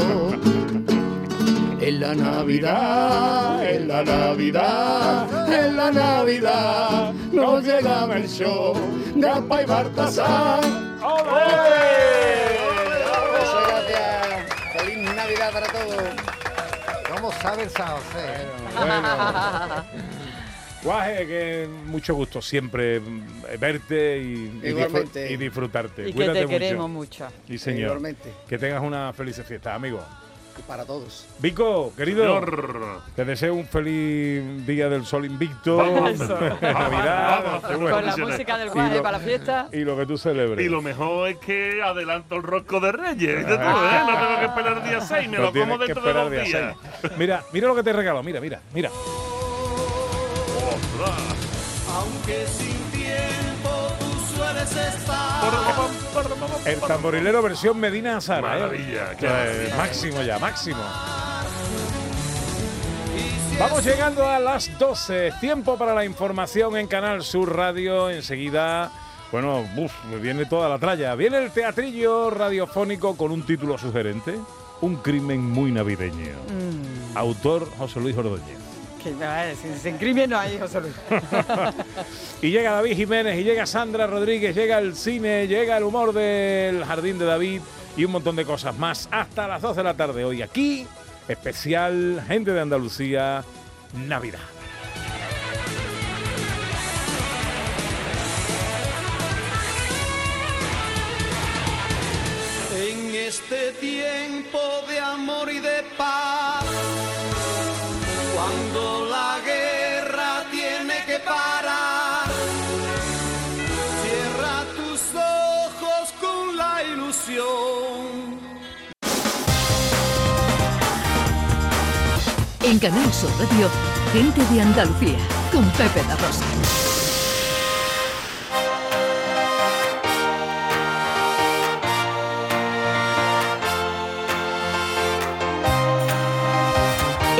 En la Navidad, en la Navidad, en la Navidad, nos llega el show, Gapa y Bartasar. Muchas gracias. Feliz Navidad para todos. ¿Cómo sabe el San José? Bueno. [laughs] Guaje, que mucho gusto siempre verte y, y y disfrutarte. Y que Cuídate te mucho. queremos mucho. Sí, señor. Igualmente. Que tengas una feliz fiesta, amigo. Para todos. Vico, querido, Señor. te deseo un feliz día del sol invicto. [laughs] Navidad. [laughs] Con la música del Y guaje lo- para la fiesta. y lo que tú celebres. Y lo mejor es que adelanto el rosco de Reyes. ¿viste tú, eh? No tengo que esperar el día 6, me No lo como dentro de dos día días. seis. Mira, mira lo que te regalo, mira, mira, mira. Aunque sin tiempo tú sueles estar. El tamborilero versión Medina Sara, ¿eh? Maravilla, eh, máximo ya, máximo. Vamos llegando a las 12. Tiempo para la información en Canal Sur Radio. Enseguida, bueno, uf, viene toda la tralla. Viene el teatrillo radiofónico con un título sugerente. Un crimen muy navideño. Mm, Autor José Luis Ordóñez. Que, eh, sin, sin crimen no hay, José Luis. [laughs] Y llega David Jiménez, y llega Sandra Rodríguez, llega el cine, llega el humor del Jardín de David y un montón de cosas más. Hasta las 12 de la tarde hoy aquí, especial Gente de Andalucía, Navidad. En este tiempo de amor y de paz, cuando la guerra tiene que parar, cierra tus ojos con la ilusión. En Canal Sur Radio, Gente de Andalucía, con Pepe da Rosa.